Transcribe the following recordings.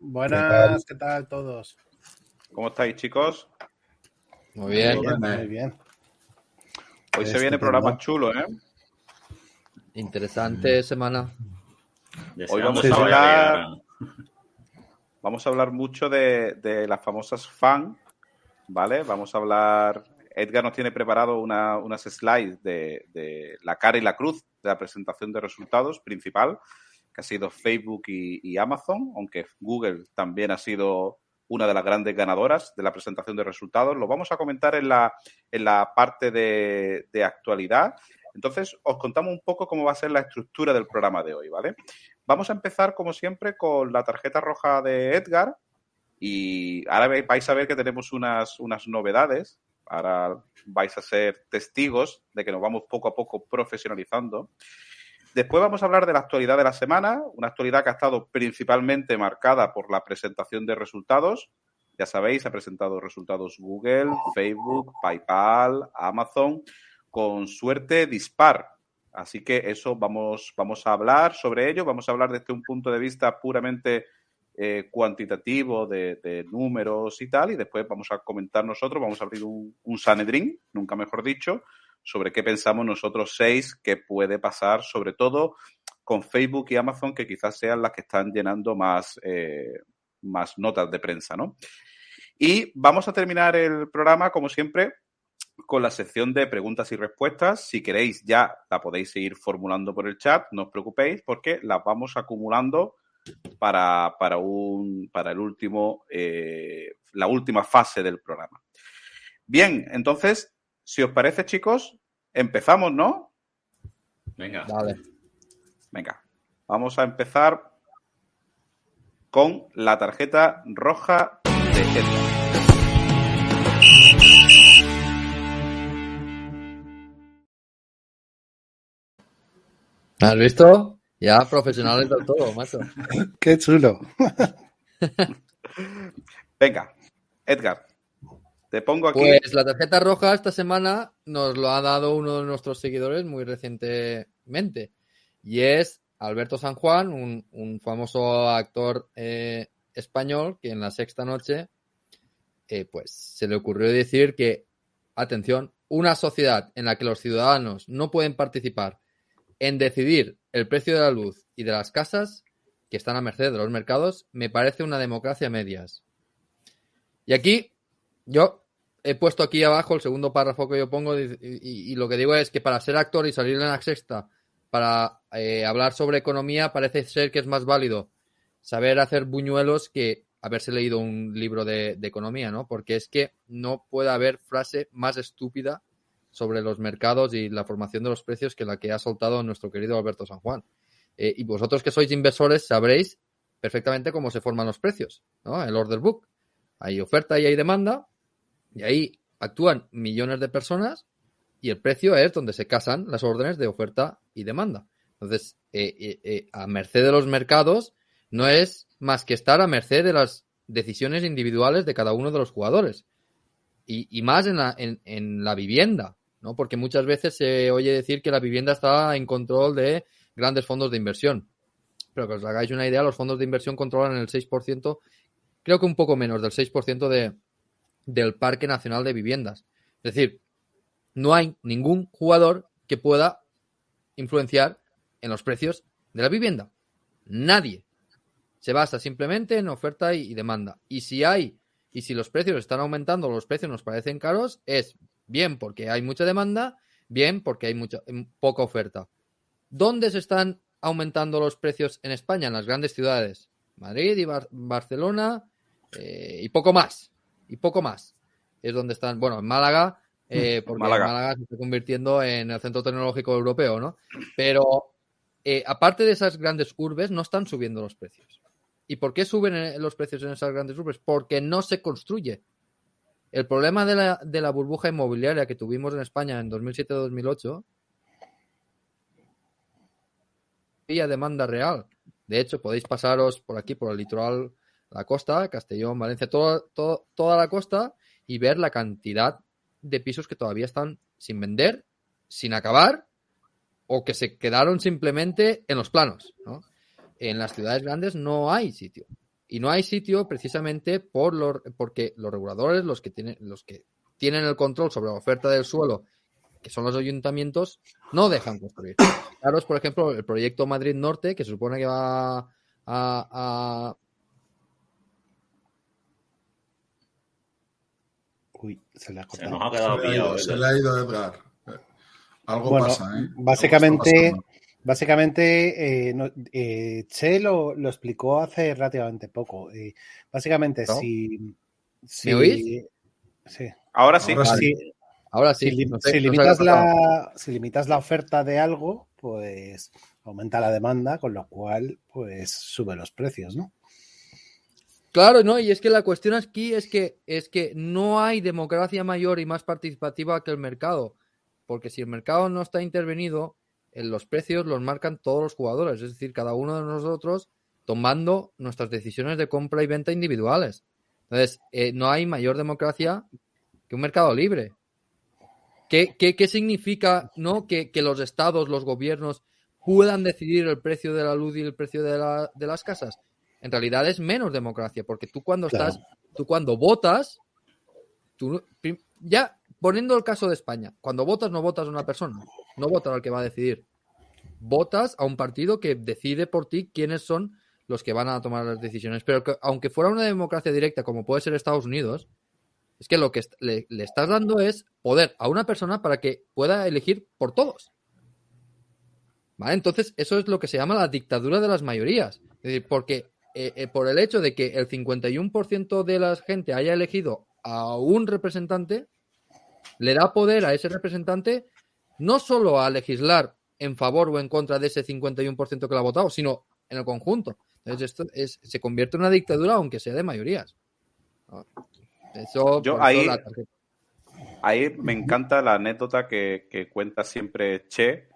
Buenas. ¿qué tal todos? ¿Cómo estáis, chicos? Muy bien. Muy bien. Hoy se viene programa chulo, ¿eh? Interesante semana. Hoy vamos a hablar. Vamos a hablar mucho de, de las famosas fan, ¿vale? Vamos a hablar. Edgar nos tiene preparado una- unas slides de, de la cara y la cruz de la presentación de resultados principal, que ha sido Facebook y, Amazon, aunque Google también ha sido una de las grandes ganadoras de la presentación de resultados. Lo vamos a comentar en la, en la parte de, de actualidad. Entonces, os contamos un poco cómo va a ser la estructura del programa de hoy, ¿vale? Vamos a empezar, como siempre, con la tarjeta roja de Edgar. Y ahora vais a ver que tenemos unas, unas novedades. Ahora vais a ser testigos de que nos vamos poco a poco profesionalizando. Después vamos a hablar de la actualidad de la semana, una actualidad que ha estado principalmente marcada por la presentación de resultados. Ya sabéis, ha presentado resultados Google, Facebook, PayPal, Amazon, con suerte dispar. Así que eso vamos, vamos a hablar sobre ello, vamos a hablar desde un punto de vista puramente eh, cuantitativo de, números y tal, y después vamos a comentar nosotros, vamos a abrir un, un Sanedrín, nunca mejor dicho, sobre qué pensamos nosotros seis que puede pasar, sobre todo con Facebook y Amazon, que quizás sean las que están llenando más, eh, más notas de prensa, ¿no? Y vamos a terminar el programa, como siempre, con la sección de preguntas y respuestas. Si queréis, ya la podéis seguir formulando por el chat, no os preocupéis, porque las vamos acumulando para, para, un, para el último, eh, la última fase del programa. Bien, entonces, si os parece, chicos, empezamos, ¿no? Venga. Vale. Venga, vamos a empezar con la tarjeta roja de Edgar. ¿Has visto? Ya profesionales del todo, macho. Qué chulo. Venga, Edgar, te pongo aquí. Pues la tarjeta roja esta semana nos lo ha dado uno de nuestros seguidores muy recientemente. Y es Alberto San Juan, un, famoso actor eh, español que en la sexta noche eh, pues se le ocurrió decir que, atención, una sociedad en la que los ciudadanos no pueden participar en decidir el precio de la luz y de las casas que están a merced de los mercados, me parece una democracia medias. Y aquí yo he puesto aquí abajo el segundo párrafo que yo pongo y, lo que digo es que para ser actor y salir en la sexta para eh, hablar sobre economía parece ser que es más válido saber hacer buñuelos que haberse leído un libro de, de economía, ¿no? Porque es que no puede haber frase más estúpida sobre los mercados y la formación de los precios que la que ha soltado nuestro querido Alberto San Juan. Eh, y vosotros que sois inversores sabréis perfectamente cómo se forman los precios, ¿no? El order book. Hay oferta y hay demanda, y ahí actúan millones de personas, y el precio es donde se casan las órdenes de oferta y demanda. Entonces, eh, eh, eh, a merced de los mercados, no es más que estar a merced de las decisiones individuales de cada uno de los jugadores. Y, más en la, en, en la vivienda, ¿no? Porque muchas veces se oye decir que la vivienda está en control de grandes fondos de inversión. Pero que os hagáis una idea, los fondos de inversión controlan el 6%, creo que un poco menos del 6% de, del Parque Nacional de Viviendas. Es decir, no hay ningún jugador que pueda influenciar en los precios de la vivienda. Nadie. Se basa simplemente en oferta y, demanda. Y si hay, y si los precios están aumentando, los precios nos parecen caros, es bien porque hay mucha demanda, bien porque hay mucha, em, poca oferta. ¿Dónde se están aumentando los precios en España? En las grandes ciudades. Madrid y Bar- Barcelona eh, y poco más. Y poco más. Es donde están, bueno, en Málaga, eh, porque Málaga. Málaga. se está convirtiendo en el centro tecnológico europeo, ¿no? Pero eh, aparte de esas grandes urbes, no están subiendo los precios. ¿Y por qué suben eh, los precios en esas grandes urbes? Porque no se construye. El problema de la, de la burbuja inmobiliaria que tuvimos en España en 2007-2008 había demanda real. De hecho, podéis pasaros por aquí, por el litoral, la costa, Castellón, Valencia, toda la costa y ver la cantidad de pisos que todavía están sin vender, sin acabar o que se quedaron simplemente en los planos. ¿no? en las ciudades grandes no hay sitio. Y no hay sitio precisamente por porque los reguladores, los que tienen, los que tienen el control sobre la oferta del suelo, que son los ayuntamientos, no dejan construir. Claro, es por ejemplo el proyecto Madrid Norte, que se supone que va a Uy, se le ha Se cortado. nos ha quedado Se le ha pillado. ido, se le ha ido Edgar. Algo Bueno, pasa, ¿eh? Básicamente, básicamente eh, no- eh, Che lo, lo explicó hace relativamente poco. Eh, básicamente, ¿No? si, si- ¿Me oís? Sí. Ahora sí. Ahora sí. Si, Ahora sí. si no sé- limitas la, si limitas la oferta de algo, pues aumenta la demanda, con lo cual, pues sube los precios, ¿no? Claro, no, y es que la cuestión aquí es que es que no hay democracia mayor y más participativa que el mercado, porque si el mercado no está intervenido, en los precios los marcan todos los jugadores, es decir, cada uno de nosotros tomando nuestras decisiones de compra y venta individuales. Entonces, eh, no hay mayor democracia que un mercado libre. ¿Qué, qué, qué significa no que, que los estados, los gobiernos puedan decidir el precio de la luz y el precio de, la- de las casas? En realidad es menos democracia, porque tú cuando Claro. estás, tú cuando votas, tú ya poniendo el caso de España, cuando votas no votas a una persona, no votas al que va a decidir. Votas a un partido que decide por ti quiénes son los que van a tomar las decisiones. Pero que, aunque fuera una democracia directa, como puede ser Estados Unidos, es que lo que le estás dando es poder a una persona para que pueda elegir por todos. ¿Vale? Entonces, eso es lo que se llama la dictadura de las mayorías. Es decir, porque eh, eh, por el hecho de que el 51% de la gente haya elegido a un representante, le da poder a ese representante no solo a legislar en favor o en contra de ese 51% que lo ha votado, sino en el conjunto. Entonces, esto es, se convierte en una dictadura, aunque sea de mayorías. Eso, Yo eso ahí-. Ahí me encanta la anécdota que, que cuenta siempre Che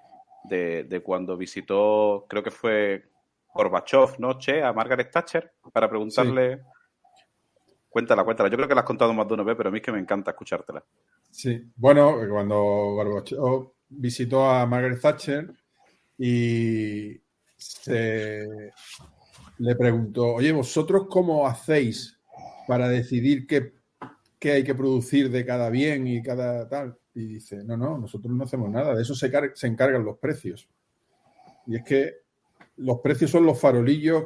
de, de cuando visitó, creo que fue Gorbachev, ¿no? Che, a Margaret Thatcher para preguntarle. Cuéntala, cuéntala. Yo creo que la has contado más de una vez, pero a mí es que me encanta escuchártela. Sí, bueno, cuando Gorbachev visitó a Margaret Thatcher y se le preguntó, oye, ¿vosotros cómo hacéis para decidir qué, qué hay que producir de cada bien y cada tal? Y dice, no, no, nosotros no hacemos nada, de eso se, car- se encargan los precios. Y es que los precios son los farolillos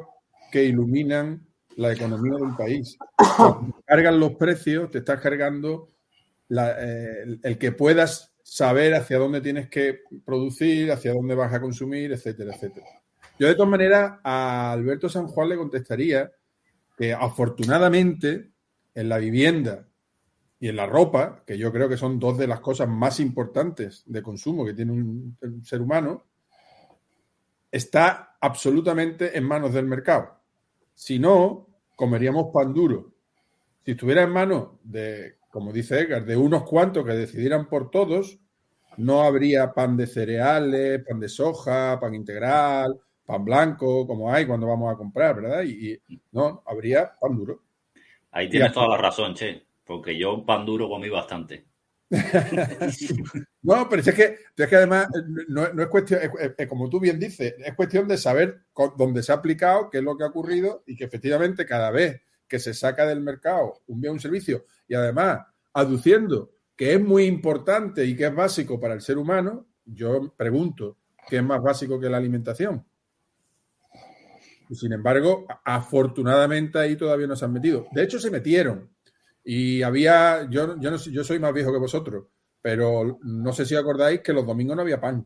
que iluminan la economía de un país. Cuando cargan los precios, te estás cargando la- eh, el, el que puedas saber hacia dónde tienes que producir, hacia dónde vas a consumir, etcétera, etcétera. Yo de todas maneras a Alberto San Juan le contestaría que afortunadamente en la vivienda y en la ropa, que yo creo que son dos de las cosas más importantes de consumo que tiene un, un ser humano, está absolutamente en manos del mercado. Si no, comeríamos pan duro. Si estuviera en manos de, como dice Edgar, de unos cuantos que decidieran por todos, no habría pan de cereales, pan de soja, pan integral, pan blanco, como hay cuando vamos a comprar, ¿verdad? Y, y no, habría pan duro. Ahí tienes toda la razón, Che, porque yo pan duro comí bastante. No, pero es que, es que además eh, no, es cuestión, es- es- es como tú bien dices, es cuestión de saber dónde se ha aplicado, qué es lo que ha ocurrido y que efectivamente cada vez que se saca del mercado un bien un servicio y además aduciendo que es muy importante y que es básico para el ser humano, yo pregunto, ¿qué es más básico que la alimentación? Y sin embargo, afortunadamente ahí todavía no se han metido. De hecho, se metieron. Y había, yo, yo, no, yo soy más viejo que vosotros, pero no sé si acordáis que los domingos no había pan.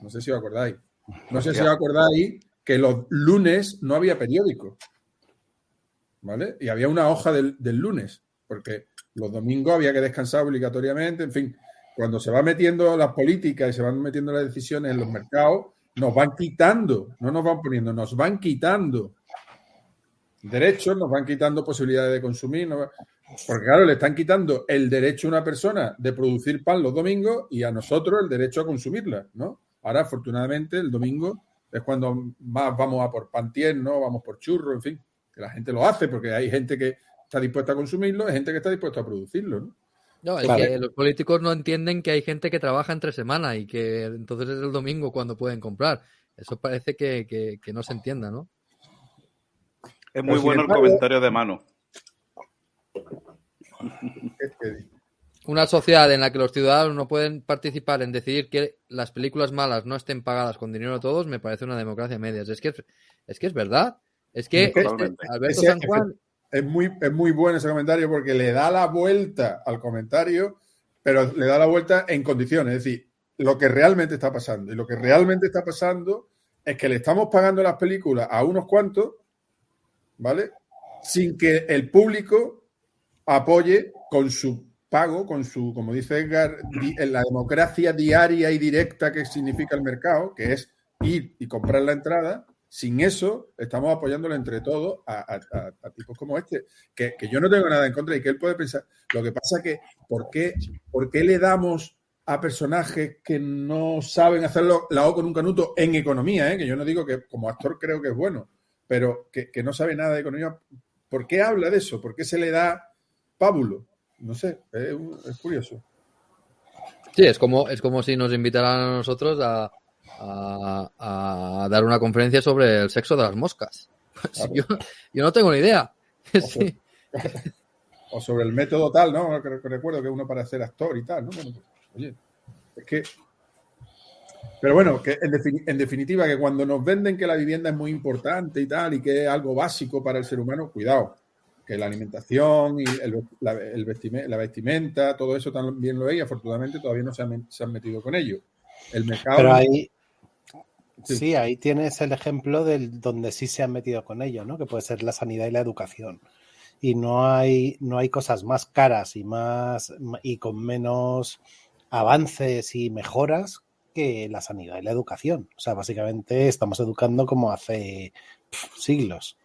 No sé si os acordáis. No sé si os acordáis que los lunes no había periódico. ¿Vale? Y había una hoja del, del lunes, porque los domingos había que descansar obligatoriamente. En fin, cuando se va metiendo las políticas y se van metiendo las decisiones en los mercados, nos van quitando, no nos van poniendo, nos van quitando derechos, nos van quitando posibilidades de consumir. nos Porque claro, le están quitando el derecho a una persona de producir pan los domingos y a nosotros el derecho a consumirla, ¿no? Ahora, afortunadamente, el domingo es cuando más vamos a por pan tierno, vamos por churro, en fin, que la gente lo hace porque hay gente que está dispuesta a consumirlo, hay gente que está dispuesta a producirlo, ¿no? No, es que los políticos no entienden que hay gente que trabaja entre semana y que entonces es el domingo cuando pueden comprar. Eso parece que, no se entienda, ¿no? Es muy bueno el comentario de mano. Una sociedad en la que los ciudadanos no pueden participar en decidir que las películas malas no estén pagadas con dinero de todos me parece una democracia media. Es que es, que es verdad. Es que este Alberto San Juan... Es muy, es muy bueno ese comentario porque le da la vuelta al comentario, pero le da la vuelta en condiciones. Es decir, lo que realmente está pasando. Y lo que realmente está pasando es que le estamos pagando las películas a unos cuantos, ¿vale? Sin que el público apoye con su pago, con su, como dice Edgar, en la democracia diaria y directa que significa el mercado, que es ir y comprar la entrada. Sin eso, estamos apoyándolo entre todos a, tipos como este, que, yo no tengo nada en contra y que él puede pensar. Lo que pasa que, ¿por qué, ¿por qué le damos a personajes que no saben hacerlo la O con un canuto en economía, ¿eh? que yo no digo que como actor creo que es bueno, pero que, no sabe nada de economía. ¿Por qué habla de eso? ¿Por qué se le da pábulo? No sé, es, curioso. Sí, es como, es como si nos invitaran a nosotros a, dar una conferencia sobre el sexo de las moscas. yo, no tengo ni idea. O, sobre el método tal, ¿no? Recuerdo que uno para ser actor y tal, ¿no? Pues, Oye, es que. Pero bueno, que en, definitiva, que cuando nos venden que la vivienda es muy importante y tal, y que es algo básico para el ser humano, cuidado, que la alimentación y el, la, vestimenta, todo eso también lo es, y afortunadamente todavía no se han, metido con ello. El mercado. Pero ahí. Sí. ahí tienes el ejemplo del donde sí se han metido con ello, ¿no? Que puede ser la sanidad y la educación. Y no hay, no hay cosas más caras y más y con menos avances y mejoras que la sanidad y la educación. O sea, básicamente estamos educando como hace siglos.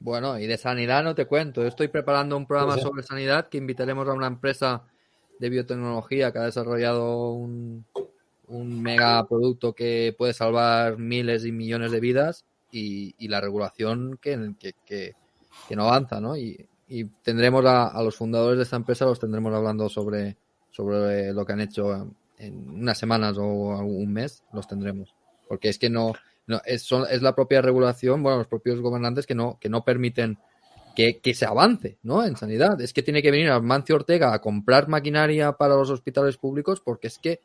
Bueno, y de sanidad no te cuento. estoy preparando un programa pues sobre sanidad que invitaremos a una empresa de biotecnología que ha desarrollado un, un megaproducto que puede salvar miles y millones de vidas y, la regulación que, que, no avanza, ¿no? Y, tendremos a, los fundadores de esta empresa, los tendremos hablando sobre, sobre lo que han hecho en unas semanas o un mes, los tendremos. Porque es que no, es, es la propia regulación, bueno, los propios gobernantes que no, que no permiten que, se avance ¿no? en sanidad. Es que tiene que venir Mancio Ortega a comprar maquinaria para los hospitales públicos porque es que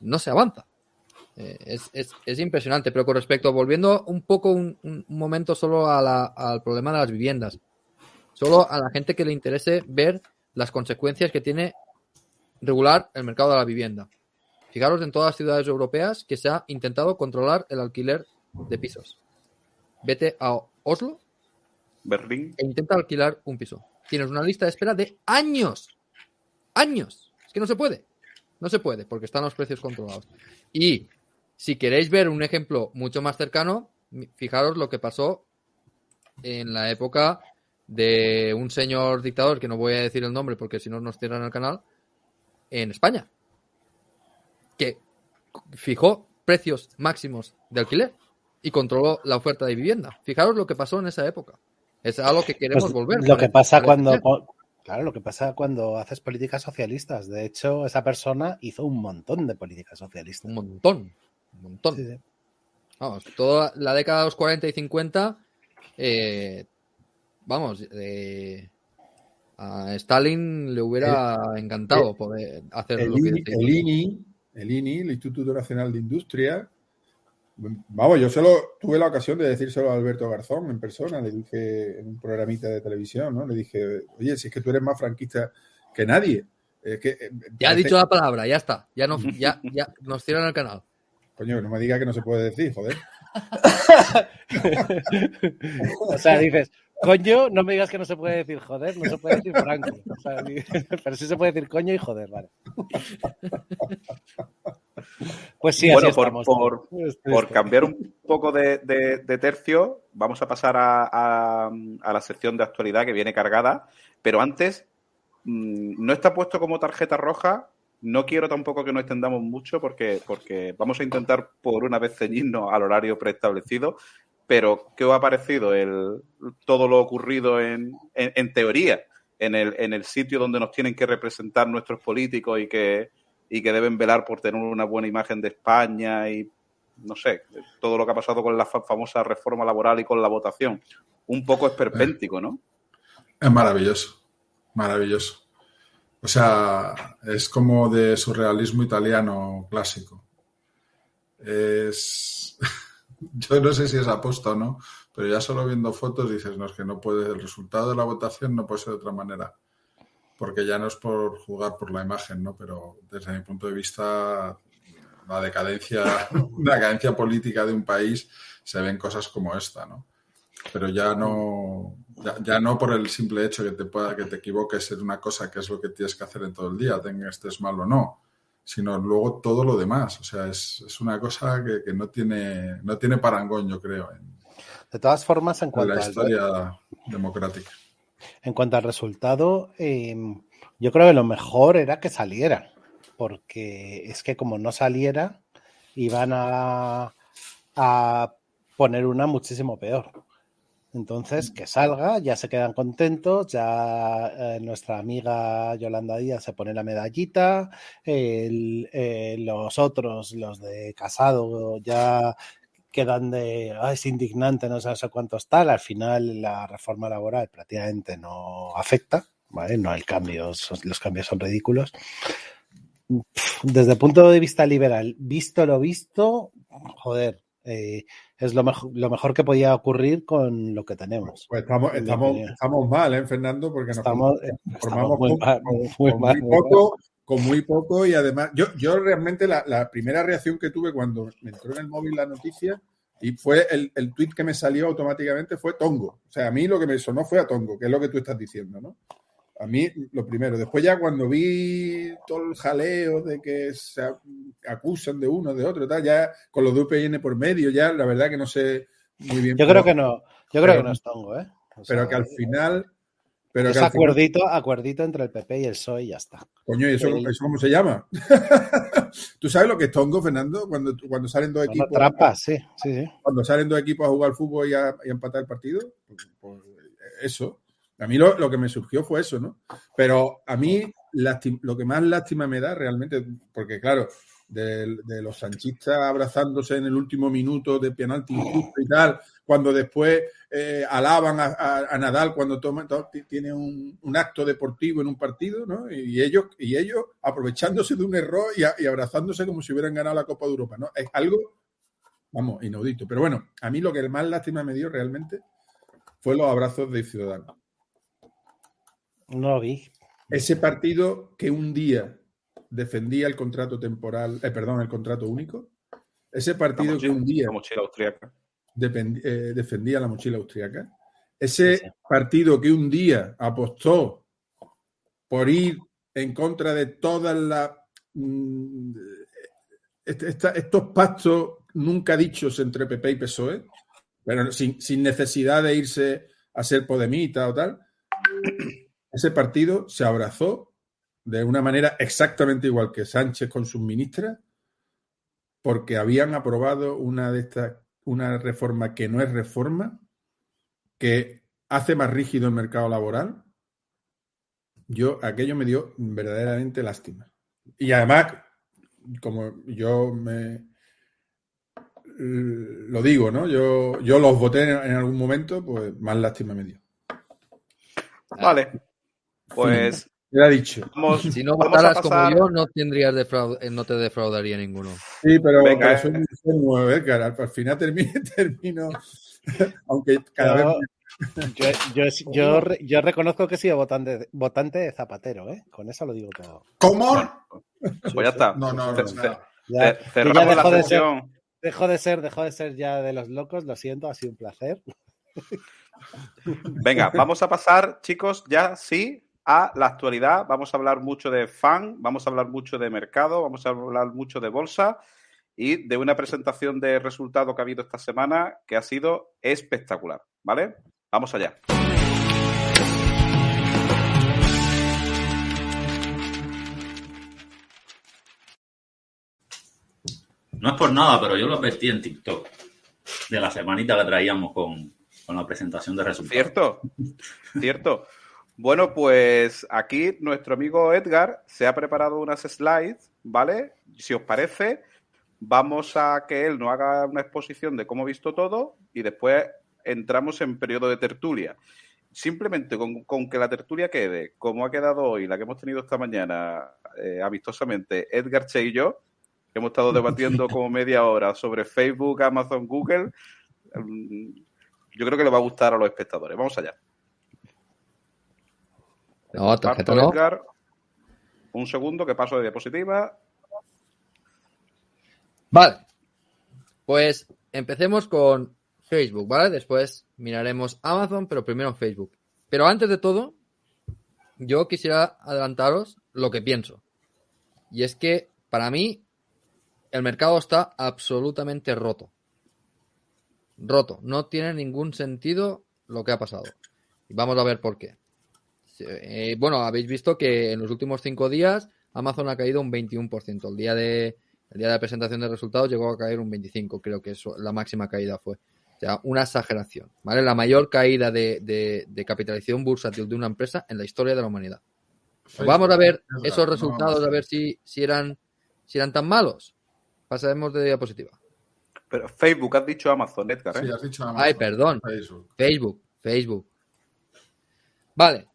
no se avanza. Eh, es, impresionante, pero con respecto, volviendo un poco un, un momento solo al problema de las viviendas, solo a la gente que le interese ver las consecuencias que tiene regular el mercado de la vivienda. Fijaros en todas las ciudades europeas que se ha intentado controlar el alquiler de pisos. Vete a Oslo Berlín. e intenta alquilar un piso. Tienes una lista de espera de años. Años. Es que no se puede. No se puede porque están los precios controlados. Y si queréis ver un ejemplo mucho más cercano, fijaros lo que pasó en la época de un señor dictador, que no voy a decir el nombre porque si no nos cierran el canal, en España, que fijó precios máximos de alquiler y controló la oferta de vivienda. Fijaros lo que pasó en esa época. Es algo que queremos pues volver. Lo que pasa cuando, claro, lo que pasa cuando haces políticas socialistas. De hecho, esa persona hizo un montón de políticas socialistas. Un montón, un montón. Vamos, toda la década de los 40 y 50, eh, vamos, eh, a Stalin le hubiera encantado poder hacer el, lo que el INI, el INI, el Instituto Nacional de Industria. Vamos, yo solo tuve la ocasión de decírselo a Alberto Garzón en persona, le dije en un programita de televisión, ¿no? Le dije, oye, si es que tú eres más franquista que nadie. Es que, eh, ya ha dicho la palabra, ya está, ya, no, ya, ya nos cierran el canal. Coño, no me diga que no se puede decir, joder. o sea, dices, Coño, no me digas que no se puede decir joder, no se puede decir franco. pero sí se puede decir coño y joder, vale. Pues sí, bueno, por, por, cambiar un poco de, tercio, vamos a pasar a, la sección de actualidad que viene cargada. Pero antes, mm, no está puesto como tarjeta roja. No quiero tampoco que nos extendamos mucho porque, porque vamos a intentar por una vez ceñirnos al horario preestablecido pero ¿qué os ha parecido el, todo lo ocurrido en, en, teoría en el, en el sitio donde nos tienen que representar nuestros políticos y que, y que deben velar por tener una buena imagen de España y no sé, todo lo que ha pasado con la famosa reforma laboral y con la votación. Un poco esperpéntico, ¿no? Es maravilloso, maravilloso. O sea, es como de surrealismo italiano clásico. Es. Yo no sé si es aposta o no, pero ya solo viendo fotos dices, no, es que no puede, el resultado de la votación no puede ser de otra manera. Porque ya no es por jugar por la imagen, ¿no? Pero desde mi punto de vista, la decadencia, la decadencia política de un país se ven cosas como esta, ¿no? Pero ya no, ya, no por el simple hecho que te pueda, que te equivoques en una cosa que es lo que tienes que hacer en todo el día, tenga estés mal o no, sino luego todo lo demás. O sea, es, una cosa que, no tiene, no tiene parangón, yo creo. de todas formas, en cuanto a la historia democrática. En cuanto al resultado, em, yo creo que lo mejor era que saliera, porque es que como no saliera, iban a, a poner una muchísimo peor. Entonces, que salga, ya se quedan contentos, ya eh, nuestra amiga Yolanda Díaz se pone la medallita, eh, los otros, los de casado, ya quedan de, es indignante, no sé, cuántos tal, al final la reforma laboral prácticamente no afecta, ¿vale? No hay cambios, los cambios son ridículos. Desde el punto de vista liberal, visto lo visto, joder, eh, es lo mejor, lo mejor que podía ocurrir con lo que tenemos. Pues estamos, estamos, estamos mal, ¿eh, Fernando? Porque nos estamos, formamos muy, con, muy, poco, con muy poco y además, yo, yo realmente la, la, primera reacción que tuve cuando me entró en el móvil la noticia y fue el, el tweet que me salió automáticamente fue Tongo. O sea, a mí lo que me sonó fue a Tongo, que es lo que tú estás diciendo, ¿no? A mí, lo primero. Después ya cuando vi todo el jaleo de que se acusan de uno, de otro, tal, ya con los de UPN por medio, ya la verdad que no sé muy bien. Yo creo que no. Yo creo que no es tongo, ¿eh? pero que al final... Pero es acuerdito, acuerdito entre el PP y el PSOE y ya está. Coño, ¿y eso, cómo se llama? ¿Tú sabes lo que es tongo, Fernando? Cuando, cuando salen dos equipos... Trampas, sí, sí, sí. Cuando salen dos equipos a jugar fútbol y a, y a empatar el partido, pues, pues eso. A mí lo, que me surgió fue eso, ¿no? Pero a mí lo que más lástima me da realmente, porque claro, de, los sanchistas abrazándose en el último minuto de penalti y tal, cuando después eh, alaban a, Nadal cuando toma, tiene un, acto deportivo en un partido, ¿no? Y ellos, y ellos aprovechándose de un error y, y, abrazándose como si hubieran ganado la Copa de Europa, ¿no? Es algo, vamos, inaudito. Pero bueno, a mí lo que más lástima me dio realmente fue los abrazos de Ciudadanos. No vi. Ese partido que un día defendía el contrato temporal, eh, perdón, el contrato único. Ese partido que un día. La mochila austriaca. Eh, defendía la mochila austriaca. Ese partido que un día apostó por ir en contra de todas las. Mm, estos pactos nunca dichos entre PP y PSOE, pero sin, sin necesidad de irse a ser podemita o tal ese partido se abrazó de una manera exactamente igual que Sánchez con sus ministras, porque habían aprobado una de estas, una reforma que no es reforma, que hace más rígido el mercado laboral. Yo, aquello me dio verdaderamente lástima. Y además, como yo me lo digo, ¿no? Yo, yo los voté en algún momento, pues más lástima me dio. Vale. Pues. ha dicho. si no votaras como yo, no, tendrías eh, no te defraudaría ninguno. Sí, pero, Venga, soy muy ingenuo, ¿eh, cara? Al final termino, termino aunque cada vez. Yo, yo, yo, yo, reconozco que he sido votante, votante de Zapatero, ¿eh? Con eso lo digo todo. ¿Cómo? Pues ya está. No, no, no. Ya, cerramos la sesión. Dejo de ser, dejo de ser ya de los locos, lo siento, ha sido un placer. Venga, vamos a pasar, chicos, ya sí, a la actualidad. Vamos a hablar mucho de fan, vamos a hablar mucho de mercado, vamos a hablar mucho de bolsa y de una presentación de resultado que ha habido esta semana que ha sido espectacular. ¿Vale? Vamos allá. No es por nada, pero yo lo advertí en TikTok de la semanita que traíamos con, con la presentación de resultados. Cierto, cierto. Bueno, pues aquí nuestro amigo Edgar se ha preparado unas slides, ¿vale? Si os parece, vamos a que él nos haga una exposición de cómo ha visto todo y después entramos en periodo de tertulia. Simplemente con, que la tertulia quede, como ha quedado hoy, la que hemos tenido esta mañana, eh, amistosamente, Edgar Che y yo, que hemos estado debatiendo como media hora sobre Facebook, Amazon, Google, mm, yo creo que le va a gustar a los espectadores. Vamos allá. No, tarjeta no. Edgar, un segundo que paso de diapositiva. Vale. Pues empecemos con Facebook, ¿vale? Después miraremos Amazon, pero primero Facebook. Pero antes de todo, yo quisiera adelantaros lo que pienso. Y es que para mí el mercado está absolutamente roto. Roto. No tiene ningún sentido lo que ha pasado. Y vamos a ver por qué. Eh, bueno, habéis visto que en los últimos cinco días Amazon ha caído un 21%. El día de, el día de la presentación de resultados llegó a caer un 25%, creo que eso, la máxima caída fue. O sea, una exageración. ¿vale? La mayor caída de, capitalización bursátil de una empresa en la historia de la humanidad. Vamos a ver esos resultados, a ver si, si, eran, si eran tan malos. Pasaremos de diapositiva. Pero Facebook, has dicho Amazon, Edgar. ¿eh? Sí, has dicho Amazon. Ay, perdón. Facebook, Facebook. Vale.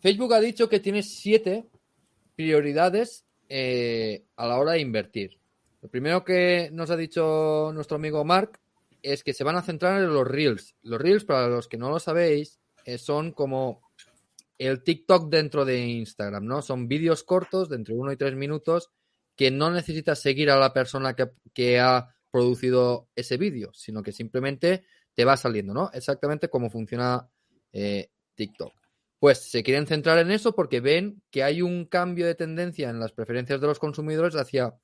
Facebook ha dicho que tiene siete prioridades eh, a la hora de invertir. Lo primero que nos ha dicho nuestro amigo Mark es que se van a centrar en los Reels. Los Reels, para los que no lo sabéis, eh, son como el TikTok dentro de Instagram, ¿no? Son vídeos cortos de entre uno y tres minutos que no necesitas seguir a la persona que, ha producido ese vídeo, sino que simplemente te va saliendo, ¿no? Exactamente como funciona eh, TikTok. Pues se quieren centrar en eso porque ven que hay un cambio de tendencia en las preferencias de los consumidores hacia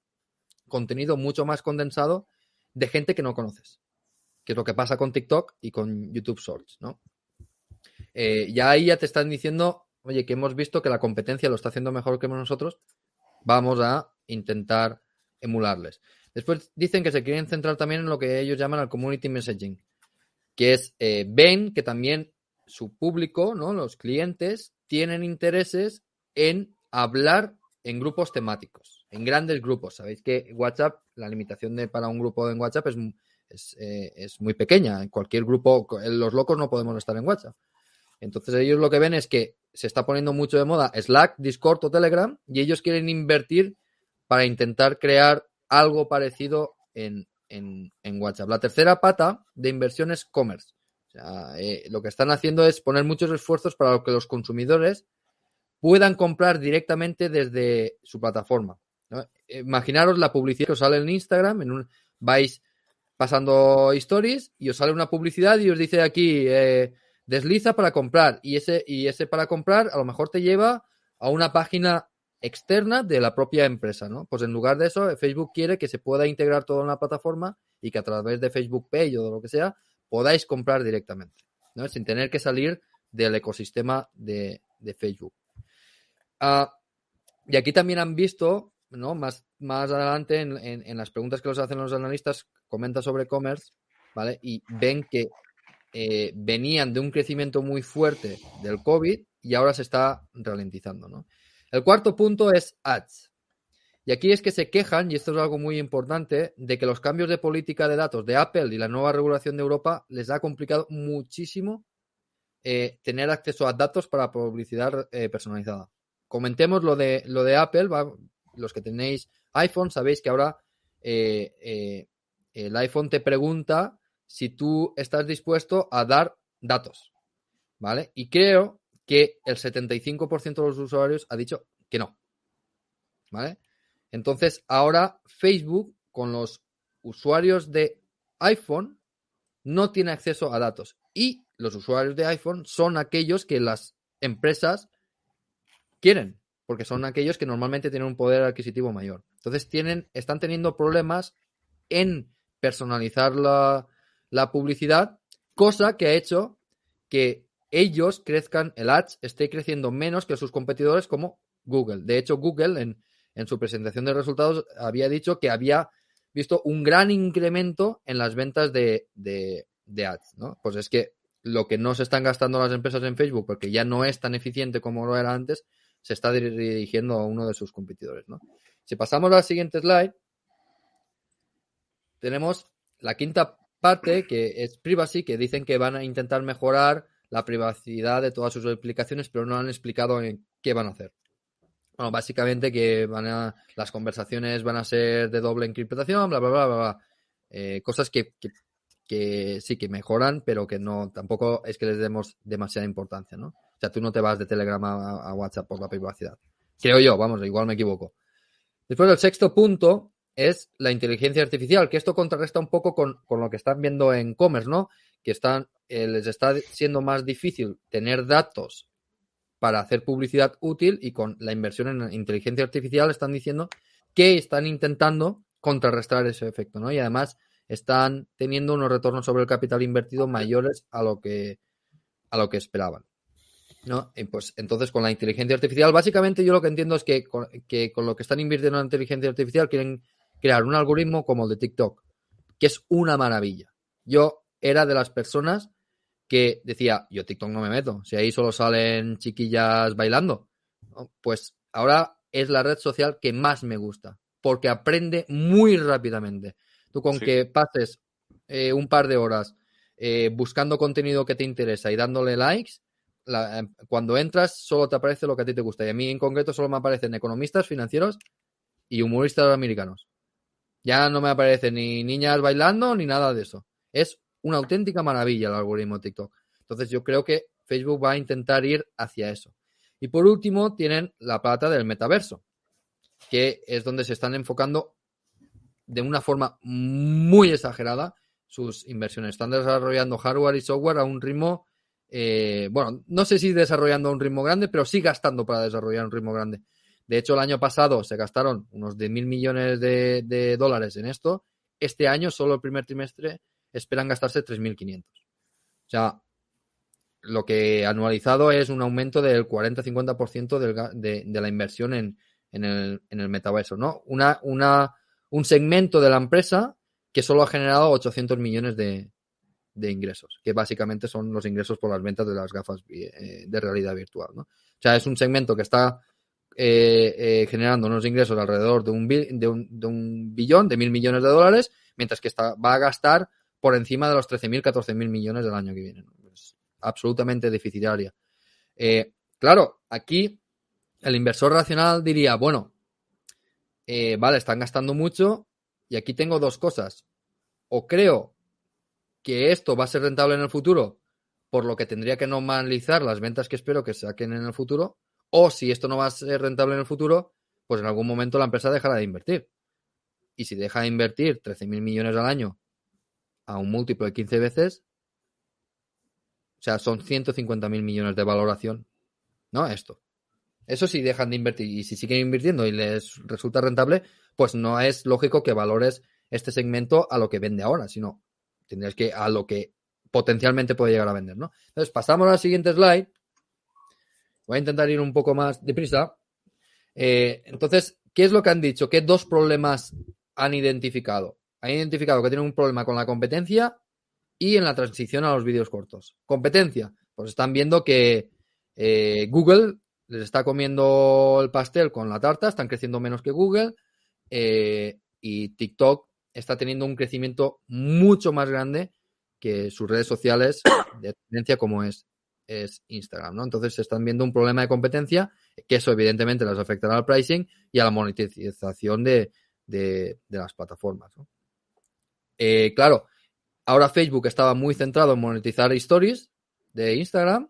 contenido mucho más condensado de gente que no conoces, que es lo que pasa con TikTok y con YouTube Shorts, ¿no? Eh, ya ahí ya te están diciendo, oye, que hemos visto que la competencia lo está haciendo mejor que nosotros, vamos a intentar emularles. Después dicen que se quieren centrar también en lo que ellos llaman el community messaging, que es, eh, ven que también su público, ¿no? Los clientes tienen intereses en hablar en grupos temáticos, en grandes grupos. Sabéis que WhatsApp, la limitación de, para un grupo en WhatsApp es, es, eh, muy pequeña. En cualquier grupo, los locos no podemos estar en WhatsApp. Entonces ellos lo que ven es que se está poniendo mucho de moda Slack, Discord o Telegram y ellos quieren invertir para intentar crear algo parecido en, en, en WhatsApp. La tercera pata de inversión es commerce. Eh, lo que están haciendo es poner muchos esfuerzos para que los consumidores puedan comprar directamente desde su plataforma. Imaginaros la publicidad que os sale en Instagram, en un, vais pasando stories y os sale una publicidad y os dice aquí eh, desliza para comprar y ese y ese para comprar a lo mejor te lleva a una página externa de la propia empresa, ¿no? Pues en lugar de eso, Facebook quiere que se pueda integrar todo en la plataforma y que a través de Facebook Pay o de lo que sea podáis comprar directamente, ¿no? sin tener que salir del ecosistema de, Facebook. Ah, y aquí también han visto, ¿no? más, más adelante en, las preguntas que los hacen los analistas, comenta sobre commerce, ¿vale? Y ven que eh, venían de un crecimiento muy fuerte del COVID y ahora se está ralentizando. ¿no? El cuarto punto es ads. Y aquí es que se quejan, y esto es algo muy importante, de que los cambios de política de datos de Apple y la nueva regulación de Europa les ha complicado muchísimo eh, tener acceso a datos para publicidad eh, personalizada. Comentemos lo de, lo de Apple, los que tenéis iPhone sabéis que ahora eh, el iPhone te pregunta si tú estás dispuesto a dar datos, ¿vale? Y creo que el 75% de los usuarios ha dicho que no, ¿vale? Entonces, ahora Facebook con los usuarios de iPhone no tiene acceso a datos y los usuarios de iPhone son aquellos que las empresas quieren, porque son aquellos que normalmente tienen un poder adquisitivo mayor. Entonces, tienen, están teniendo problemas en personalizar la, la publicidad, cosa que ha hecho que ellos crezcan, el ads esté creciendo menos que sus competidores como Google. De hecho, Google en en su presentación de resultados había dicho que había visto un gran incremento en las ventas de, ads, ¿no? Pues es que lo que no se están gastando las empresas en Facebook, porque ya no es tan eficiente como lo era antes, se está dirigiendo a uno de sus competidores. Si pasamos a la siguiente slide, tenemos la quinta parte, que es privacy, que dicen que van a intentar mejorar la privacidad de todas sus aplicaciones, pero no han explicado en qué van a hacer. Bueno, básicamente que van a, las conversaciones van a ser de doble encriptación, bla, bla, bla, bla, bla. Eh, cosas que, que, sí que mejoran, pero que no, tampoco es que les demos demasiada importancia, ¿no? O sea, tú no te vas de Telegram a, WhatsApp por la privacidad. Creo yo, vamos, igual me equivoco. Después el sexto punto es la inteligencia artificial, que esto contrarresta un poco con, lo que están viendo en commerce, ¿no? Que están, eh, les está siendo más difícil tener datos para hacer publicidad útil y con la inversión en inteligencia artificial están diciendo que están intentando contrarrestar ese efecto, ¿no? Y además están teniendo unos retornos sobre el capital invertido mayores a lo que, a lo que esperaban. ¿no? pues entonces con la inteligencia artificial, básicamente yo lo que entiendo es que con, que con lo que están invirtiendo en inteligencia artificial quieren crear un algoritmo como el de TikTok, que es una maravilla. Yo era de las personas que decía, yo TikTok no me meto, si ahí solo salen chiquillas bailando. Pues ahora es la red social que más me gusta, porque aprende muy rápidamente. Tú con que pases eh, un par de horas eh, buscando contenido que te interesa y dándole likes, eh, cuando entras solo te aparece lo que a ti te gusta. Y a mí en concreto solo me aparecen economistas financieros y humoristas americanos. Ya no me aparecen ni niñas bailando ni nada de eso. Es una auténtica maravilla el algoritmo TikTok. Entonces yo creo que Facebook va a intentar ir hacia eso. Y por último tienen la plata del metaverso, que es donde se están enfocando de una forma muy exagerada sus inversiones. Están desarrollando hardware y software a un ritmo, eh, bueno, no sé si desarrollando a un ritmo grande, pero sí gastando para desarrollar un ritmo grande. De hecho, el año pasado se gastaron unos de mil millones de, dólares en esto. Este año, solo el primer trimestre, esperan gastarse 3.500. O sea, lo que anualizado es un aumento del 40-50% de, de la inversión en, el, en metaverso, ¿no? Una, una un segmento de la empresa que solo ha generado 800 millones de, ingresos, que básicamente son los ingresos por las ventas de las gafas eh, de realidad virtual. ¿no? O sea, es un segmento que está eh, eh, generando unos ingresos alrededor de un, de, un, billón, de mil millones de dólares, mientras que está, va a gastar por encima de los 13.000, 14.000 millones del año que viene. Es absolutamente deficitaria. claro, aquí el inversor racional diría, bueno, eh, vale, están gastando mucho y aquí tengo dos cosas. O creo que esto va a ser rentable en el futuro, por lo que tendría que normalizar las ventas que espero que saquen en el futuro, o si esto no va a ser rentable en el futuro, pues en algún momento la empresa dejará de invertir. Y si deja de invertir 13.000 millones al año a un múltiplo de 15 veces, o sea, son 150.000 millones de valoración, ¿no? Esto. Eso sí dejan de invertir y si siguen invirtiendo y les resulta rentable, pues no es lógico que valores este segmento a lo que vende ahora, sino tendrías que a lo que potencialmente puede llegar a vender, ¿no? Entonces, pasamos a la siguiente slide. Voy a intentar ir un poco más deprisa. Eh, entonces, ¿qué es lo que han dicho? ¿Qué dos problemas han identificado? Han identificado que tienen un problema con la competencia y en la transición a los vídeos cortos. Competencia, pues están viendo que eh, Google les está comiendo el pastel con la tarta, están creciendo menos que Google eh, y TikTok está teniendo un crecimiento mucho más grande que sus redes sociales de tendencia como es, Instagram, ¿no? Entonces están viendo un problema de competencia que eso evidentemente les afectará al pricing y a la monetización de, las plataformas, eh, claro, ahora Facebook estaba muy centrado en monetizar stories de Instagram